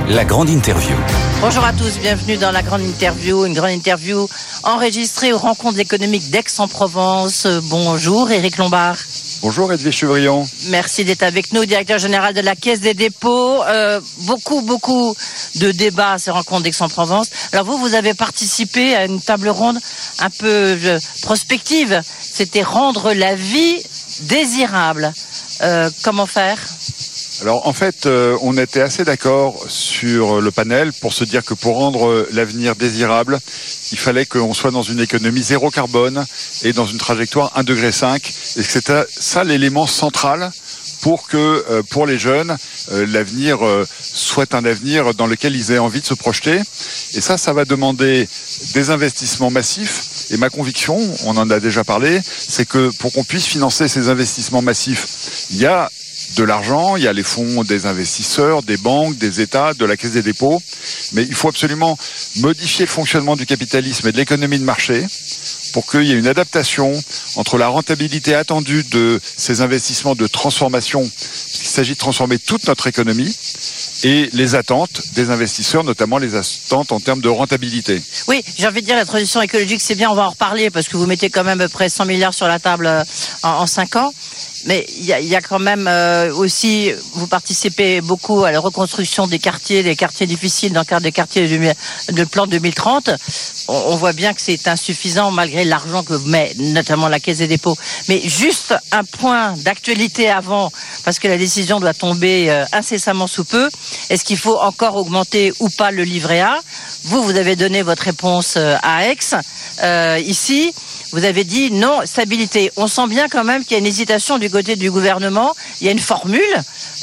la grande interview. Bonjour à tous, bienvenue dans la grande interview, une grande interview enregistrée aux rencontres économiques d'Aix-en-Provence. Bonjour Éric Lombard. Bonjour Edwige Chevrillon. Merci d'être avec nous, directeur général de la Caisse des dépôts. Euh, beaucoup, beaucoup de débats à ces rencontres d'Aix-en-Provence. Alors vous, vous avez participé à une table ronde un peu euh, prospective. C'était rendre la vie désirable. Euh, comment faire? Alors en fait, euh, on était assez d'accord sur le panel pour se dire que pour rendre l'avenir désirable, il fallait qu'on soit dans une économie zéro carbone et dans une trajectoire 1,5 degré. Et c'était ça l'élément central pour que euh, pour les jeunes, euh, l'avenir soit un avenir dans lequel ils aient envie de se projeter. Et ça, ça va demander des investissements massifs. Et ma conviction, on en a déjà parlé, c'est que pour qu'on puisse financer ces investissements massifs, il y a de l'argent, il y a les fonds des investisseurs, des banques, des États, de la Caisse des dépôts, mais il faut absolument modifier le fonctionnement du capitalisme et de l'économie de marché pour qu'il y ait une adaptation entre la rentabilité attendue de ces investissements de transformation, il s'agit de transformer toute notre économie, et les attentes des investisseurs, notamment les attentes en termes de rentabilité. Oui, j'ai envie de dire la transition écologique, c'est bien, on va en reparler parce que vous mettez quand même près 100 milliards sur la table euh, en, en 5 ans. Mais il y a, y a, quand même euh, aussi, vous participez beaucoup à la reconstruction des quartiers, des quartiers difficiles dans le cadre des quartiers du plan 2030. On, on voit bien que c'est insuffisant malgré l'argent que met notamment la Caisse des dépôts. Mais juste un point d'actualité avant, parce que la décision doit tomber euh, incessamment sous peu. Est-ce qu'il faut encore augmenter ou pas le livret A? Vous, vous avez donné votre réponse euh, à Aix. Euh, ici, vous avez dit non, stabilité. On sent bien quand même qu'il y a une hésitation du côté du gouvernement. Il y a une formule.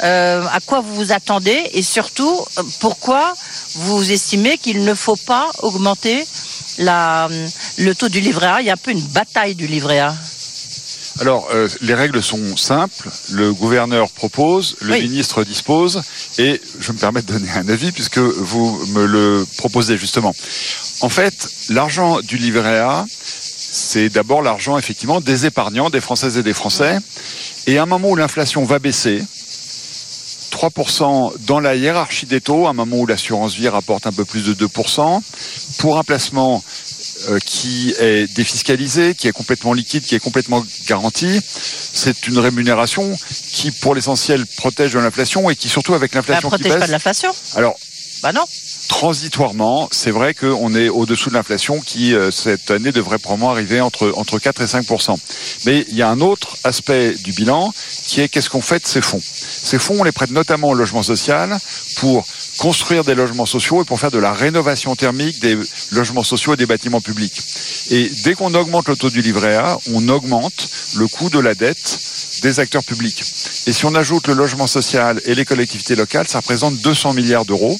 Euh, à quoi vous vous attendez Et surtout, pourquoi vous estimez qu'il ne faut pas augmenter la, le taux du livret A? Il y a un peu une bataille du livret A. Alors, euh, les règles sont simples. Le gouverneur propose, le Oui. ministre dispose, et je me permets de donner un avis puisque vous me le proposez justement. En fait, l'argent du livret A, c'est d'abord l'argent effectivement des épargnants, des Françaises et des Français. Et à un moment où l'inflation va baisser, 3% dans la hiérarchie des taux, à un moment où l'assurance vie rapporte un peu plus de 2%, pour un placement euh, qui est défiscalisé, qui est complètement liquide, qui est complètement garanti, c'est une rémunération qui, pour l'essentiel, protège de l'inflation et qui, surtout avec Ça l'inflation qui protège baisse... pas de l'inflation Alors, Bah non. Transitoirement, c'est vrai qu'on est au-dessous de l'inflation qui, euh, cette année, devrait probablement arriver entre, entre 4 et 5 Mais il y a un autre aspect du bilan qui est qu'est-ce qu'on fait de ces fonds? Ces fonds, on les prête notamment au logement social pour construire des logements sociaux et pour faire de la rénovation thermique des logements sociaux et des bâtiments publics. Et dès qu'on augmente le taux du livret A, on augmente le coût de la dette des acteurs publics. Et si on ajoute le logement social et les collectivités locales, ça représente 200 milliards d'euros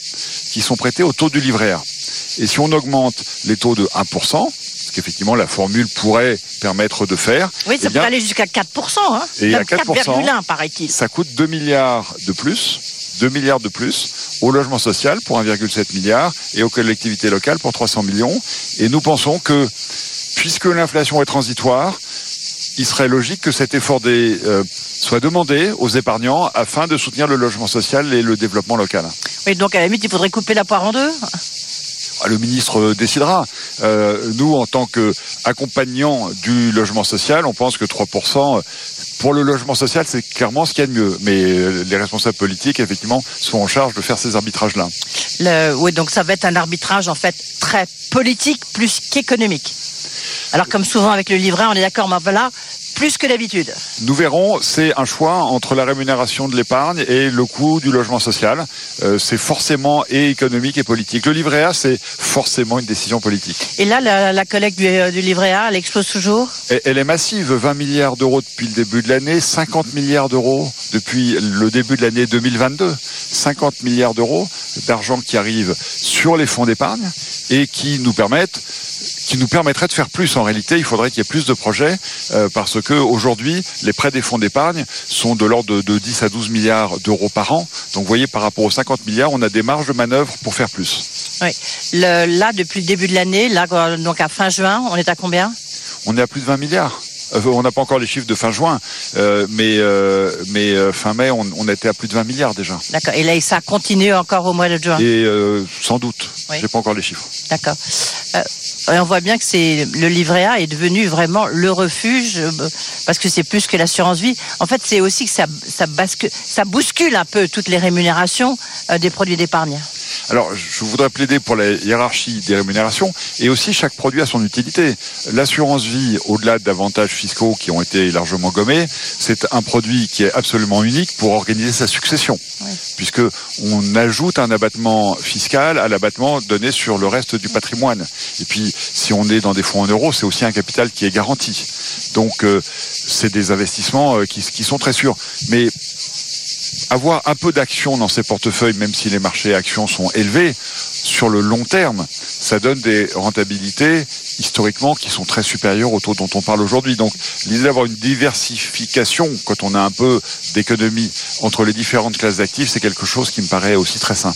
qui sont prêtés au taux du livret A. Et si on augmente les taux de 1%, ce qu'effectivement la formule pourrait permettre de faire, Oui, ça eh bien, peut aller jusqu'à 4%. Hein Et à Même 4%, 4,1 paraît-il. ça coûte 2 milliards de plus, 2 milliards de plus. au logement social pour 1,7 milliard et aux collectivités locales pour 300 millions. Et nous pensons que, puisque l'inflation est transitoire, il serait logique que cet effort des, euh, soit demandé aux épargnants afin de soutenir le logement social et le développement local. Oui, donc à la limite, il faudrait couper la poire en deux. Ah, Le ministre décidera. Euh, nous, en tant qu'accompagnants du logement social, on pense que 3%, pour le logement social, c'est clairement ce qu'il y a de mieux. Mais euh, les responsables politiques, effectivement, sont en charge de faire ces arbitrages-là. Oui, donc ça va être un arbitrage en fait très politique plus qu'économique. Alors comme souvent avec le livret, on est d'accord, mais voilà, plus que d'habitude. Nous verrons, c'est un choix entre la rémunération de l'épargne et le coût du logement social. Euh, c'est forcément et économique et politique. Le livret A, c'est forcément une décision politique. Et là, la, la collecte du, euh, du livret A, elle explose toujours? Et- Elle est massive, 20 milliards d'euros depuis le début de l'année, 50 milliards d'euros depuis le début de l'année 2022. 50 milliards d'euros d'argent qui arrive sur les fonds d'épargne et qui nous permettent qui nous permettrait de faire plus. En réalité, il faudrait qu'il y ait plus de projets euh, parce que aujourd'hui, les prêts des fonds d'épargne sont de l'ordre de, de 10 à 12 milliards d'euros par an. Donc, vous voyez, par rapport aux 50 milliards, on a des marges de manœuvre pour faire plus. Oui. Le- là, depuis le début de l'année, là, donc à fin juin, on est à combien? On est à plus de 20 milliards. Euh, on n'a pas encore les chiffres de fin juin, euh, mais, euh, mais fin mai, on, on était à plus de 20 milliards déjà. D'accord. Et là, ça continue encore au mois de juin? Et sans doute, Oui. j'ai pas encore les chiffres. D'accord. Euh, on voit bien que c'est le livret A est devenu vraiment le refuge euh, parce que c'est plus que l'assurance vie. En fait, c'est aussi que ça ça bascule, ça bouscule un peu toutes les rémunérations euh, des produits d'épargne. Alors, je voudrais plaider pour la hiérarchie des rémunérations et aussi chaque produit a son utilité. L'assurance vie, au-delà d'avantages fiscaux qui ont été largement gommés, c'est un produit qui est absolument unique pour organiser sa succession, puisque on ajoute un abattement fiscal à l'abattement donné sur le reste du patrimoine. Et puis, si on est dans des fonds en euros, c'est aussi un capital qui est garanti. Donc, euh, c'est des investissements euh, qui, qui sont très sûrs. Mais avoir un peu d'action dans ses portefeuilles, même si les marchés actions sont élevés, sur le long terme, ça donne des rentabilités historiquement qui sont très supérieures au taux dont on parle aujourd'hui. Donc l'idée d'avoir une diversification quand on a un peu d'économie entre les différentes classes d'actifs, c'est quelque chose qui me paraît aussi très sain.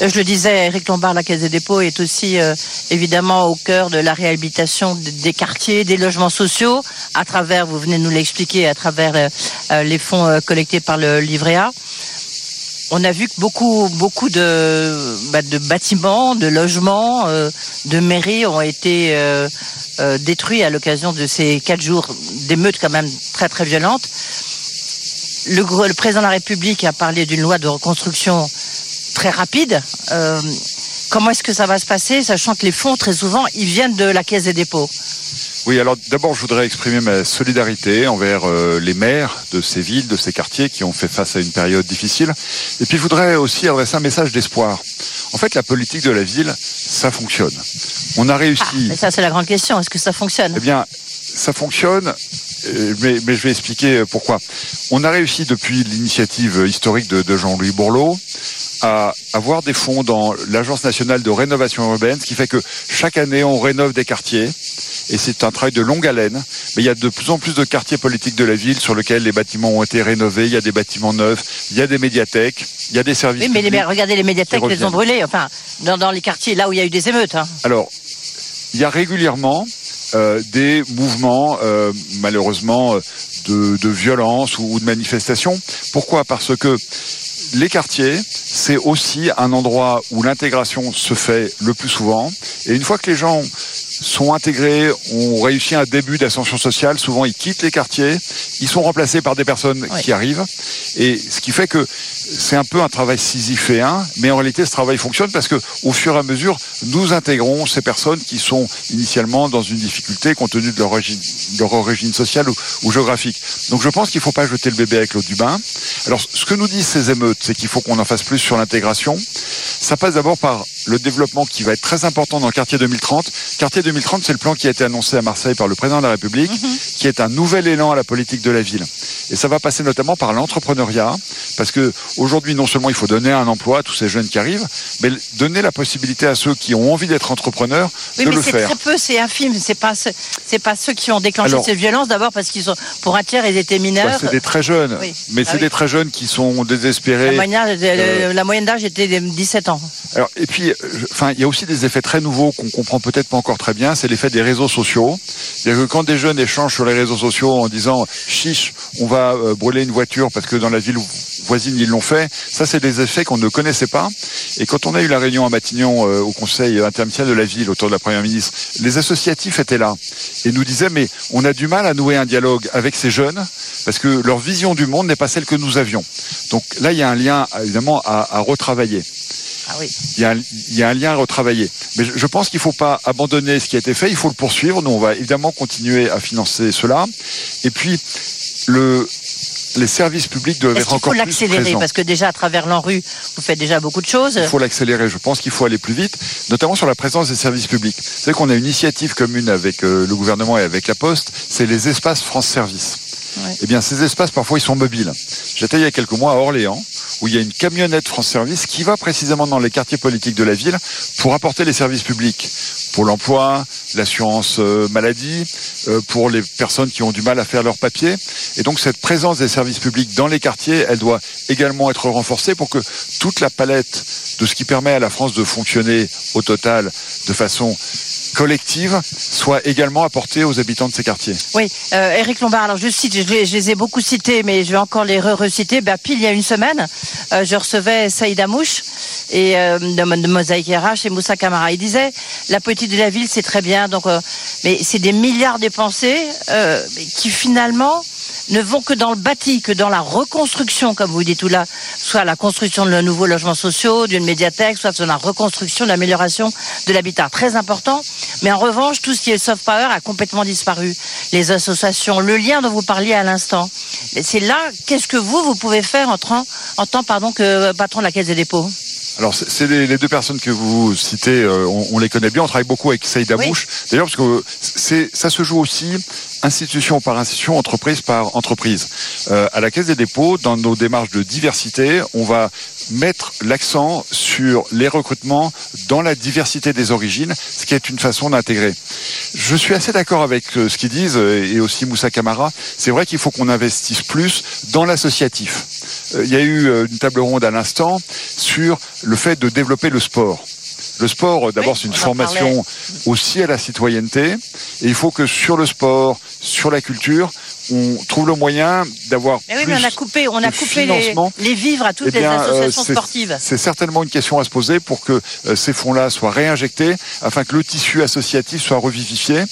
Je le disais, Eric Lombard, la Caisse des dépôts est aussi euh, évidemment au cœur de la réhabilitation des quartiers, des logements sociaux, à travers, vous venez de nous l'expliquer, à travers euh, euh, les fonds collectés par le livret A. On a vu que beaucoup, beaucoup de, bah, bâtiments, de logements, euh, de mairies ont été euh, euh, détruits à l'occasion de ces quatre jours d'émeutes quand même très très violentes. Le, le président de la République a parlé d'une loi de reconstruction très rapide. Comment est-ce que ça va se passer, sachant que les fonds, très souvent, ils viennent de la Caisse des dépôts? Oui, alors d'abord, je voudrais exprimer ma solidarité envers euh, les maires de ces villes, de ces quartiers qui ont fait face à une période difficile. Et puis, je voudrais aussi adresser un message d'espoir. En fait, la politique de la ville, ça fonctionne. On a réussi. Mais ça, c'est la grande question. Est-ce que ça fonctionne? Eh bien, ça fonctionne, euh, mais, mais je vais expliquer euh, pourquoi. On a réussi depuis l'initiative historique de, de Jean-Louis Bourlot à avoir des fonds dans l'Agence nationale de rénovation urbaine, ce qui fait que chaque année, on rénove des quartiers. Et c'est un travail de longue haleine. Mais il y a de plus en plus de quartiers politiques de la ville sur lesquels les bâtiments ont été rénovés. Il y a des bâtiments neufs, il y a des médiathèques, il y a des services Oui, mais les, regardez, les médiathèques qui les ont brûlées. Enfin, dans, dans les quartiers, là où il y a eu des émeutes. Hein. Alors, il y a régulièrement euh, des mouvements, euh, malheureusement, euh, de, de violence ou, ou de manifestation. Pourquoi? Parce que les quartiers, c'est aussi un endroit où l'intégration se fait le plus souvent. Et une fois que les gens sont intégrés, ont réussi un début d'ascension sociale, souvent ils quittent les quartiers, ils sont remplacés par des personnes qui arrivent. Et ce qui fait que c'est un peu un travail sisyphéen, mais en réalité ce travail fonctionne parce que au fur et à mesure, nous intégrons ces personnes qui sont initialement dans une difficulté compte tenu de leur origine, leur origine sociale ou, ou géographique. Donc je pense qu'il ne faut pas jeter le bébé avec l'eau du bain. Alors ce que nous disent ces émeutes, c'est qu'il faut qu'on en fasse plus sur l'intégration. Ça passe d'abord par le développement qui va être très important dans le quartier 2030. Quartier 2030, c'est le plan qui a été annoncé à Marseille par le président de la République, qui est un nouvel élan à la politique de la ville. Et ça va passer notamment par l'entrepreneuriat, Parce que aujourd'hui, non seulement il faut donner un emploi à tous ces jeunes qui arrivent, mais donner la possibilité à ceux qui ont envie d'être entrepreneurs Oui, de mais le c'est faire. très peu, c'est infime. C'est pas, ce- c'est pas ceux qui ont déclenché Alors- cette violence d'abord parce qu'ils sont, pour un tiers, ils étaient mineurs. Bah, c'est des très jeunes, Oui. mais Ah c'est oui. des très jeunes qui sont désespérés. La moyenne, Euh, la moyenne d'âge était de 17 ans. Alors, et puis, il y a aussi des effets très nouveaux qu'on comprend peut-être pas encore très bien. C'est l'effet des réseaux sociaux. C'est-à-dire que quand des jeunes échangent sur les réseaux sociaux en disant chiche, on va euh, brûler une voiture parce que dans la ville voisine ils l'ont fait, ça c'est des effets qu'on ne connaissait pas. Et quand on a eu la réunion à Matignon euh, au Conseil interministériel de la ville autour de la première ministre, les associatifs étaient là et nous disaient mais on a du mal à nouer un dialogue avec ces jeunes parce que leur vision du monde n'est pas celle que nous avions. Donc là il y a un lien évidemment à retravailler. Ah oui. Il y, a un, il y a un lien à retravailler. Mais je, je pense qu'il ne faut pas abandonner ce qui a été fait, il faut le poursuivre. Nous, on va évidemment continuer à financer cela. Et puis, le, les services publics doivent être faut encore plus l'accélérer présents. Parce que déjà, à travers l'ANRU, vous faites déjà beaucoup de choses. Il faut l'accélérer. Je pense qu'il faut aller plus vite, notamment sur la présence des services publics. Vous savez qu'on a une initiative commune avec euh, le gouvernement et avec la Poste, c'est les espaces France Service. Eh bien, ces espaces, parfois, ils sont mobiles. J'étais il y a quelques mois à Orléans, où il y a une camionnette France Service qui va précisément dans les quartiers politiques de la ville pour apporter les services publics, pour l'emploi, l'assurance euh, maladie, euh, pour les personnes qui ont du mal à faire leurs papiers. Et donc, cette présence des services publics dans les quartiers, elle doit également être renforcée pour que toute la palette de ce qui permet à la France de fonctionner au total de façon collective soit également apportée aux habitants de ces quartiers. Oui, euh, Eric Lombard, alors je cite, je, les- ai beaucoup cités, mais je vais encore les re-reciter. Ben, pile il y a une semaine, euh, je recevais Saïd Amouche et euh, de, Mosaïque RH et Moussa Camara. Il disait, la politique de la ville, c'est très bien, donc, euh, mais c'est des milliards dépensés euh, qui finalement ne vont que dans le bâti, que dans la reconstruction, comme vous dites tout là, soit la construction de nouveaux logements sociaux, d'une médiathèque, soit sur la reconstruction, l'amélioration de l'habitat. Très important. Mais en revanche, tout ce qui est soft power a complètement disparu. Les associations, le lien dont vous parliez à l'instant. C'est là, qu'est-ce que vous, vous pouvez faire en tant, en tant pardon, que patron de la Caisse des dépôts? Alors, c'est- les, les deux personnes que vous citez, euh, on, on les connaît bien. On travaille beaucoup avec Saïd Amouche. D'ailleurs, parce que c'est, ça se joue aussi institution par institution, entreprise par entreprise. Euh, à la Caisse des dépôts, dans nos démarches de diversité, on va mettre l'accent sur les recrutements dans la diversité des origines, ce qui est une façon d'intégrer. Je suis assez d'accord avec euh, ce qu'ils disent, euh, et aussi Moussa Camara. C'est vrai qu'il faut qu'on investisse plus dans l'associatif. Euh, Il y a eu une table ronde à l'instant sur le fait de développer le sport. Le sport, euh, d'abord, c'est une formation aussi à la citoyenneté. Et il faut que sur le sport, sur la culture, on trouve le moyen d'avoir Mais oui, plus mais on a coupé, on a coupé les, vivres à toutes Eh bien, les euh, associations sportives. C'est certainement une question à se poser pour que euh, ces fonds-là soient réinjectés afin que le tissu associatif soit revivifié.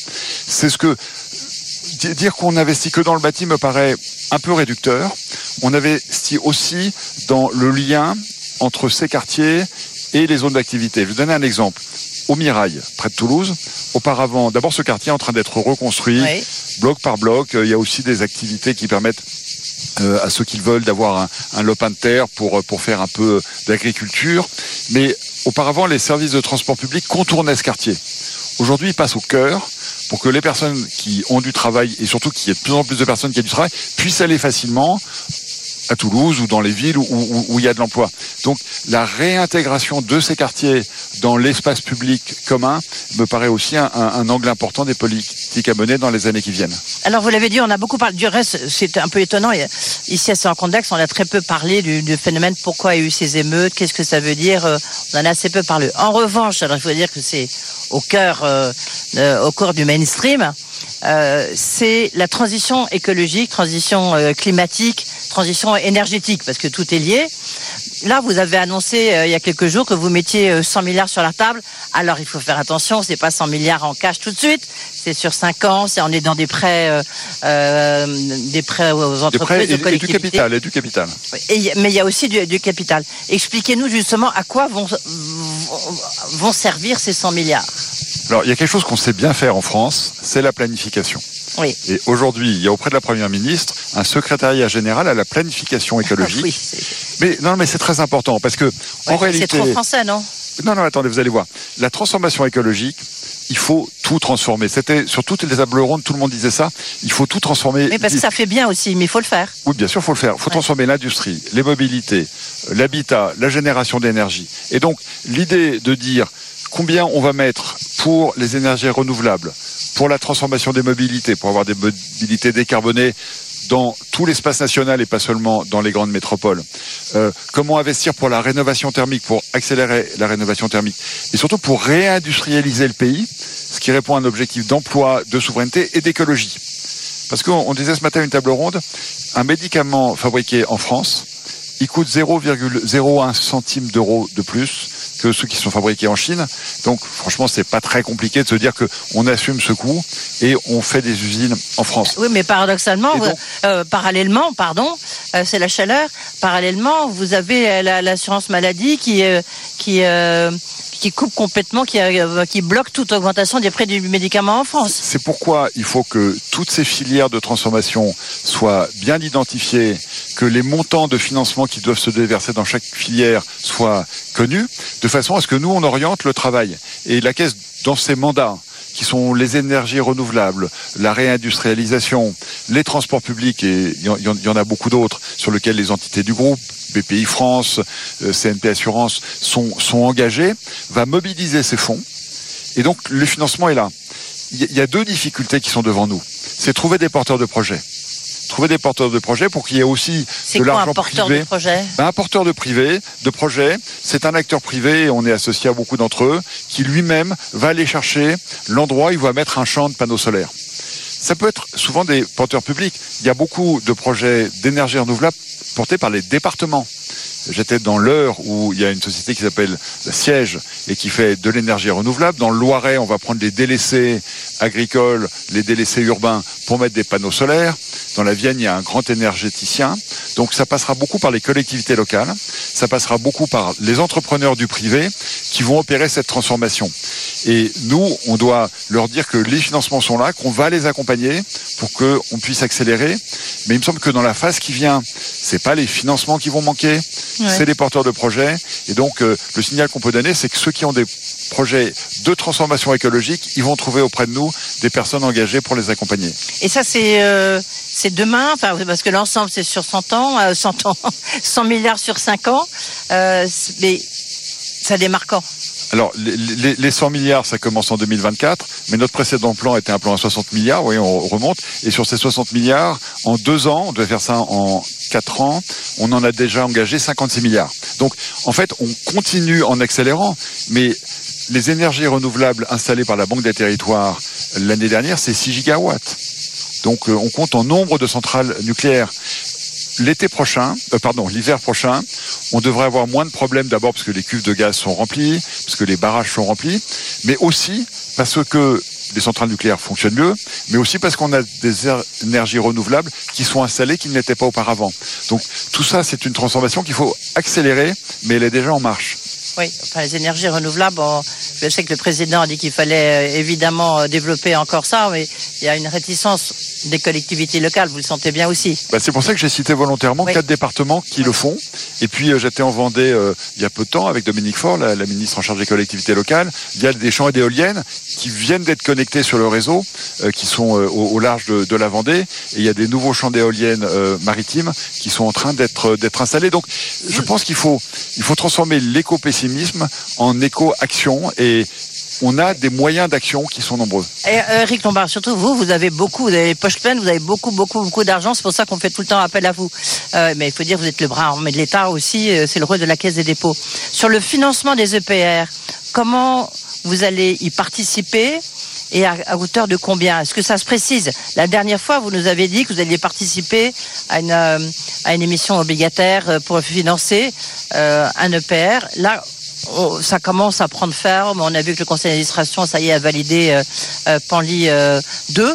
C'est ce que di- dire qu'on investit que dans le bâti me paraît un peu réducteur. On investit aussi dans le lien entre ces quartiers et les zones d'activité. Je vais vous donner un exemple. Au Mirail, près de Toulouse, auparavant, d'abord ce quartier est en train d'être reconstruit, Oui. bloc par bloc. Euh, Il y a aussi des activités qui permettent euh, à ceux qui le veulent d'avoir un, un lopin de terre pour, pour faire un peu d'agriculture. Mais auparavant, les services de transport public contournaient ce quartier. Aujourd'hui, ils passent au cœur pour que les personnes qui ont du travail et surtout qu'il y ait de plus en plus de personnes qui ont du travail puissent aller facilement à Toulouse ou dans les villes où, il y a de l'emploi. Donc la réintégration de ces quartiers dans l'espace public commun me paraît aussi un, angle important des politiques à mener dans les années qui viennent. Alors vous l'avez dit, on a beaucoup parlé. Du reste, c'est un peu étonnant. Ici à Saint-Condex, on a très peu parlé du, du phénomène. Pourquoi il y a eu ces émeutes Qu'est-ce que ça veut dire Euh, On en a assez peu parlé. En revanche, alors il faut dire que c'est au cœur, euh, euh, au cœur du mainstream. Euh, c'est la transition écologique, transition euh, climatique, transition énergétique, parce que tout est lié. Là, vous avez annoncé euh, il y a quelques jours que vous mettiez euh, 100 milliards sur la table. Alors, il faut faire attention, c'est pas 100 milliards en cash tout de suite, c'est sur 5 ans, c'est on est dans des prêts, des prêts aux Des entreprises, prêts et, aux et du capital, et du capital. Et mais il y a aussi du, du capital. Expliquez-nous justement à quoi vont, vont, vont servir ces 100 milliards. Alors, il y a quelque chose qu'on sait bien faire en France, c'est la planification. Oui. Et aujourd'hui, il y a auprès de la Première ministre un secrétariat général à la planification écologique. Oui, mais non, mais c'est très important parce que en réalité, c'est trop français, non? Non, non, attendez, vous allez voir. La transformation écologique, il faut tout transformer. C'était sur toutes les tables rondes, tout le monde disait ça. Il faut tout transformer. Mais parce que ça fait bien aussi, mais il faut le faire. Oui, bien sûr, il faut le faire. Il faut transformer l'industrie, les mobilités, l'habitat, la génération d'énergie. Et donc, l'idée de dire combien on va mettre pour les énergies renouvelables, pour la transformation des mobilités, pour avoir des mobilités décarbonées dans tout l'espace national et pas seulement dans les grandes métropoles. Euh, comment investir pour la rénovation thermique, pour accélérer la rénovation thermique, et surtout pour réindustrialiser le pays, ce qui répond à un objectif d'emploi, de souveraineté et d'écologie. Parce qu'on on disait ce matin à une table ronde, un médicament fabriqué en France, il coûte 0,01 centime d'euro de plus que ceux qui sont fabriqués en Chine. Donc franchement, c'est pas très compliqué de se dire que on assume ce coût et on fait des usines en France. Oui, mais paradoxalement, donc- euh, parallèlement, pardon, euh, c'est la chaleur. Parallèlement, vous avez euh, la- l'assurance maladie qui qui qui coupe complètement, qui euh, qui bloque toute augmentation des prix du médicament en France. C'est pourquoi il faut que toutes ces filières de transformation soient bien identifiées, que les montants de financement qui doivent se déverser dans chaque filière soient connus, de façon à ce que nous, on oriente le travail. Et la Caisse, dans ses mandats, qui sont les énergies renouvelables, la réindustrialisation, les transports publics, et il y en- a beaucoup d'autres, sur lesquels les entités du groupe, BPI France, euh, CNP Assurance, sont, sont engagées, va mobiliser ces fonds. Et donc, le financement est là. Il y a deux difficultés qui sont devant nous. C'est trouver des porteurs de projets. Trouver des porteurs de projets pour qu'il y ait aussi C'est de l'argent un porteur privé. de projet Ben, un porteur de privé, de projet, c'est un acteur privé, et on est associé à beaucoup d'entre eux, qui lui-même va aller chercher l'endroit où il va mettre un champ de panneaux solaires. Ça peut être souvent des porteurs publics. Il y a beaucoup de projets d'énergie renouvelable portés par les départements. J'étais dans l'heure où il y a une société qui s'appelle Siège et qui fait de l'énergie renouvelable. Dans le Loiret, on va prendre les délaissés agricoles, les délaissés urbains pour mettre des panneaux solaires. Dans la Vienne, il y a un grand énergéticien. Donc ça passera beaucoup par les collectivités locales. Ça passera beaucoup par les entrepreneurs du privé qui vont opérer cette transformation. Et nous, on doit leur dire que les financements sont là, qu'on va les accompagner pour qu'on puisse accélérer. Mais il me semble que dans la phase qui vient, c'est pas les financements qui vont manquer, Ouais. c'est les porteurs de projets. Et donc, euh, le signal qu'on peut donner, c'est que ceux qui ont des projets de transformation écologique, ils vont trouver auprès de nous des personnes engagées pour les accompagner. Et ça, c'est euh, c'est demain, parce que l'ensemble, c'est sur 100 ans, euh, 100 ans, *laughs* 100 milliards sur 5 ans. Euh, mais ça démarre quand? Alors, les, les- les 100 milliards, ça commence en 2024, mais notre précédent plan était un plan à 60 milliards, oui, on remonte, et sur ces 60 milliards, en deux ans, on devait faire ça en quatre ans, on en a déjà engagé 56 milliards. Donc, en fait, on continue en accélérant, mais les énergies renouvelables installées par la Banque des Territoires l'année dernière, c'est 6 gigawatts. Donc, euh, on compte en nombre de centrales nucléaires. L'été prochain, euh, pardon, l'hiver prochain, on devrait avoir moins de problèmes d'abord parce que les cuves de gaz sont remplies, parce que les barrages sont remplis, mais aussi parce que les centrales nucléaires fonctionnent mieux, mais aussi parce qu'on a des er- énergies renouvelables qui sont installées qui ne l'étaient pas auparavant. Donc tout ça, c'est une transformation qu'il faut accélérer, mais elle est déjà en marche. Oui, enfin, les énergies renouvelables, on- je sais que le président a dit qu'il fallait euh, évidemment euh, développer encore ça, mais il y a une réticence des collectivités locales, vous le sentez bien aussi. Bah, c'est pour ça que j'ai cité volontairement Oui. quatre départements qui le font. Et puis euh, j'étais en Vendée euh, il y a peu de temps avec Dominique Faure, la, la ministre en charge des collectivités locales. Il y a des champs et d'éoliennes qui viennent d'être connectés sur le réseau, euh, qui sont au, au large de, de la Vendée. Et il y a des nouveaux champs d'éoliennes maritimes qui sont en train d'être d'être installés. Donc je pense qu'il faut il faut transformer l'éco-pessimisme en éco-action et on a des moyens d'action qui sont nombreux. Et euh, Eric Lombard, surtout vous, vous avez beaucoup, vous avez les poches pleines, vous avez beaucoup, beaucoup, beaucoup d'argent. C'est pour ça qu'on fait tout le temps appel à vous. Euh, mais il faut dire, vous êtes le bras armé de l'État aussi. euh, c'est le rôle de la Caisse des dépôts. Sur le financement des EPR, comment vous allez y participer et à, à hauteur de combien? Est-ce que ça se précise? La dernière fois, vous nous avez dit que vous alliez participer à une, euh, à une émission obligataire pour financer euh, un EPR. Là, on- ça commence à prendre ferme. On a vu que le conseil d'administration, ça y est, a validé euh, euh, Panly euh, 2.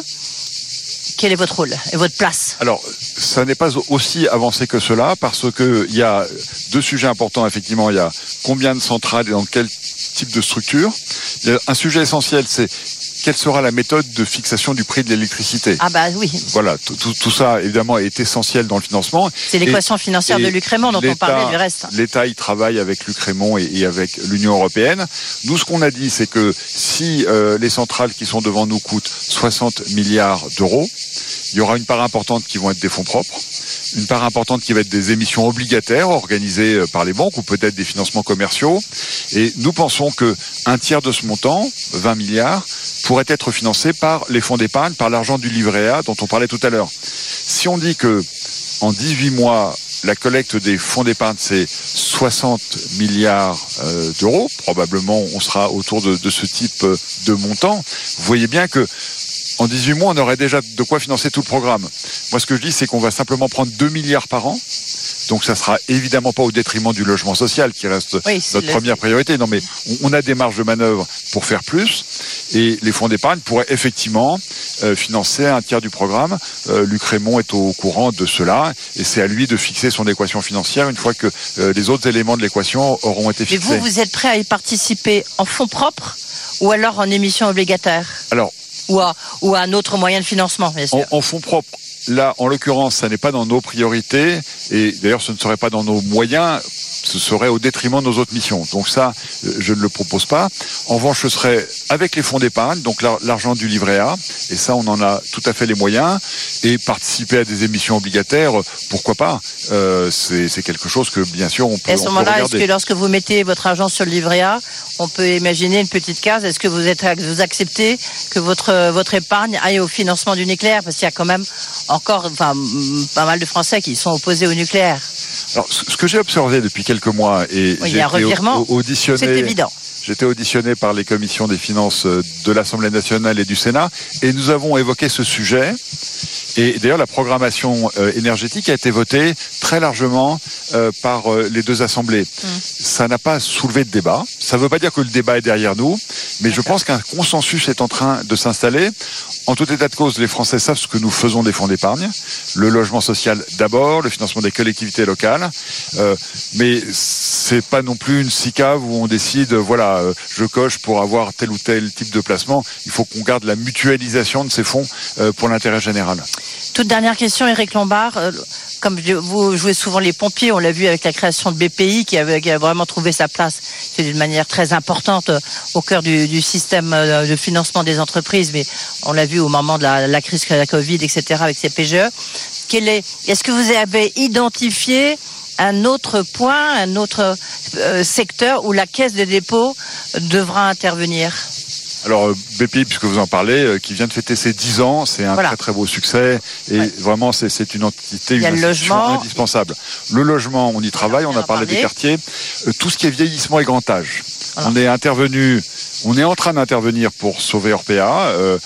Quel est votre rôle et votre place? Alors, ça n'est pas aussi avancé que cela parce que il y a deux sujets importants. Effectivement, il y a combien de centrales et dans quel type de structure. Il y a un sujet essentiel, c'est quelle sera la méthode de fixation du prix de l'électricité. Ah bah oui. Voilà, tout, tout- tout ça évidemment est essentiel dans le financement. C'est l'équation financière de et Luc Raymond dont on parlait du reste. L'État y travaille avec Luc Raymond et, et avec l'Union européenne. Nous, ce qu'on a dit, c'est que si euh, les centrales qui sont devant nous coûtent 60 milliards d'euros, il y aura une part importante qui vont être des fonds propres, une part importante qui va être des émissions obligataires organisées euh, par les banques ou peut-être des financements commerciaux. Et nous pensons que un tiers de ce montant, 20 milliards, pourrait être financé par les fonds d'épargne, par l'argent du livret A dont on parlait tout à l'heure. Si on dit que en 18 mois, la collecte des fonds d'épargne, c'est 60 milliards euh, d'euros. Probablement, on sera autour de, de ce type euh, de montant. Vous voyez bien que en 18 mois, on aurait déjà de quoi financer tout le programme. Moi, ce que je dis, c'est qu'on va simplement prendre 2 milliards par an. Donc, ça sera évidemment pas au détriment du logement social, qui reste Oui, notre première priorité. Non, mais on, a des marges de manœuvre pour faire plus. Et les fonds d'épargne pourraient effectivement euh, financer un tiers du programme. Euh, Luc Raymond est au courant de cela. Et c'est à lui de fixer son équation financière une fois que euh, les autres éléments de l'équation auront été fixés. vous, vous êtes prêt à y participer en fonds propres ou alors en émission obligataire? Alors, ou à, ou à un autre moyen de financement, bien sûr. En, en fonds propres, là, en l'occurrence, ça n'est pas dans nos priorités, et d'ailleurs, ce ne serait pas dans nos moyens, ce serait au détriment de nos autres missions. Donc ça, euh, je ne le propose pas. En revanche, ce serait avec les fonds d'épargne, donc l'ar- l'argent du livret A, et ça, on en a tout à fait les moyens, et participer à des émissions obligataires, pourquoi pas. Euh, C'est quelque chose que, bien sûr, on peut, Et à ce moment-là, est-ce que lorsque vous mettez votre argent sur le livret A, on peut imaginer une petite case? Est-ce que vous, êtes, vous acceptez que votre, votre épargne aille au financement du nucléaire? Parce qu'il y a quand même encore enfin, pas mal de Français qui sont opposés au nucléaire. Alors, ce que j'ai observé depuis quelques mois, et Oui, il j'ai y a un été auditionné, C'est évident. J'étais auditionné par les commissions des finances euh, de l'Assemblée nationale et du Sénat, et nous avons évoqué ce sujet. Et d'ailleurs, la programmation euh, énergétique a été votée très largement euh, par les deux assemblées. Ça n'a pas soulevé de débat. Ça ne veut pas dire que le débat est derrière nous, mais je pense qu'un consensus est en train de s'installer. En tout état de cause, les Français savent ce que nous faisons des fonds d'épargne. Le logement social d'abord, le financement des collectivités locales. Euh, mais c'est pas non plus une SICAV où on décide, euh, euh, je coche pour avoir tel ou tel type de placement. Il faut qu'on garde la mutualisation de ces fonds euh, pour l'intérêt général. Toute dernière question, Eric Lombard. Euh, Comme vous jouez souvent les pompiers, on l'a vu avec la création de BPI qui, a vraiment trouvé sa place d'une manière très importante au cœur du, système de financement des entreprises. Mais on l'a vu au moment de la, crise de la Covid, etc., avec ces PGE. Est-ce que vous avez identifié un autre point, un autre euh, secteur où la caisse de dépôt devra intervenir Alors euh, BPI, puisque vous en parlez, euh, qui vient de fêter ses 10 ans, c'est un Voilà. très très beau succès et vraiment c'est une entité, une institution logement. indispensable. Le logement, on y travaille, on a parlé des quartiers, tout ce qui est vieillissement et grand âge. On est intervenu, on est en train d'intervenir pour sauver Orpea. euh,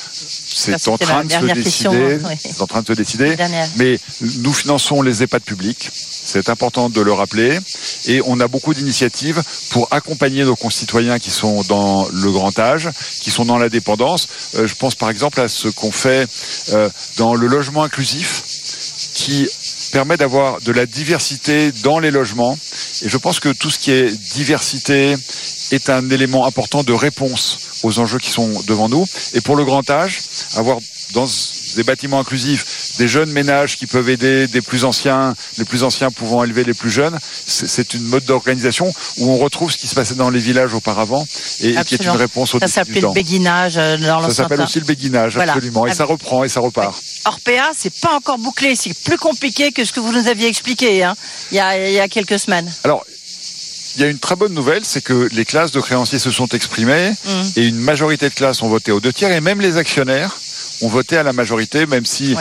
c'est en train de se décider. en train de se décider. Mais nous finançons les EHPAD publics. C'est important de le rappeler. Et on a beaucoup d'initiatives pour accompagner nos concitoyens qui sont dans le grand âge, qui sont dans la dépendance. Euh, je pense par exemple à ce qu'on fait euh, dans le logement inclusif, qui permet d'avoir de la diversité dans les logements. Et je pense que tout ce qui est diversité est un élément important de réponse aux enjeux qui sont devant nous. Et pour le grand âge, avoir dans des bâtiments inclusifs des jeunes ménages qui peuvent aider des plus anciens, les plus anciens pouvant élever les plus jeunes, c'est une mode d'organisation où on retrouve ce qui se passait dans les villages auparavant et, et qui est une réponse au Ça du le béguinage euh, dans Ça s'appelle aussi le béguinage, Voilà. absolument. Et ça reprend et ça repart. Orpea, c'est pas encore bouclé, c'est plus compliqué que ce que vous nous aviez expliqué hein, il, y a, il y a quelques semaines. Alors, il y a une très bonne nouvelle, c'est que les classes de créanciers se sont exprimées Mhm. et une majorité de classes ont voté aux deux tiers et même les actionnaires ont voté à la majorité, même si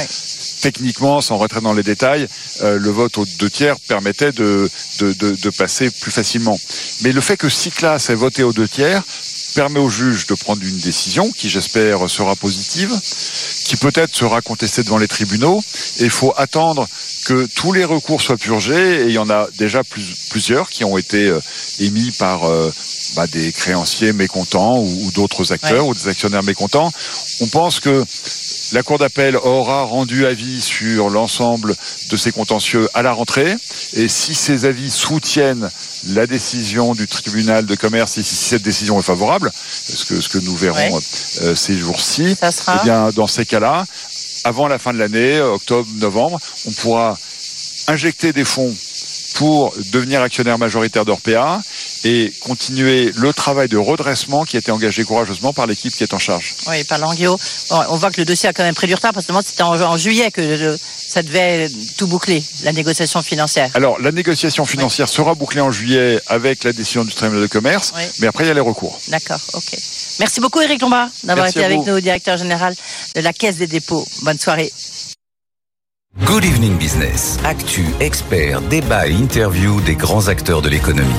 techniquement, sans rentrer dans les détails, euh, le vote aux deux tiers permettait de, de, de, de passer plus facilement. Mais le fait que six classes aient voté aux deux tiers permet au juge de prendre une décision qui, j'espère, sera positive, qui peut-être sera contestée devant les tribunaux. Et il faut attendre que tous les recours soient purgés. Et il y en a déjà plus- plusieurs qui ont été euh, émis par euh, bah, des créanciers mécontents ou, ou d'autres acteurs Ouais. ou des actionnaires mécontents. On pense que la Cour d'appel aura rendu avis sur l'ensemble de ces contentieux à la rentrée. Et si ces avis soutiennent la décision du tribunal de commerce, si, si cette décision est favorable, ce que, ce que nous verrons Ouais. euh, ces jours-ci, sera eh bien, dans ces cas-là, avant la fin de l'année, octobre, novembre, on pourra injecter des fonds pour devenir actionnaire majoritaire d'Orpea et continuer le travail de redressement qui a été engagé courageusement par l'équipe qui est en charge. Oui, par Languio. Bon, on voit que le dossier a quand même pris du retard parce que c'était en, en juillet que le- ça devait tout boucler, la négociation financière. Alors, la négociation financière sera bouclée en juillet avec la décision du tribunal de commerce, Oui. mais après, il y a les recours. D'accord, ok. Merci beaucoup, Eric Lombard, d'avoir été avec nous, directeur général de la Caisse des dépôts. Bonne soirée. Good Evening Business. Actu, experts, débat et interview des grands acteurs de l'économie.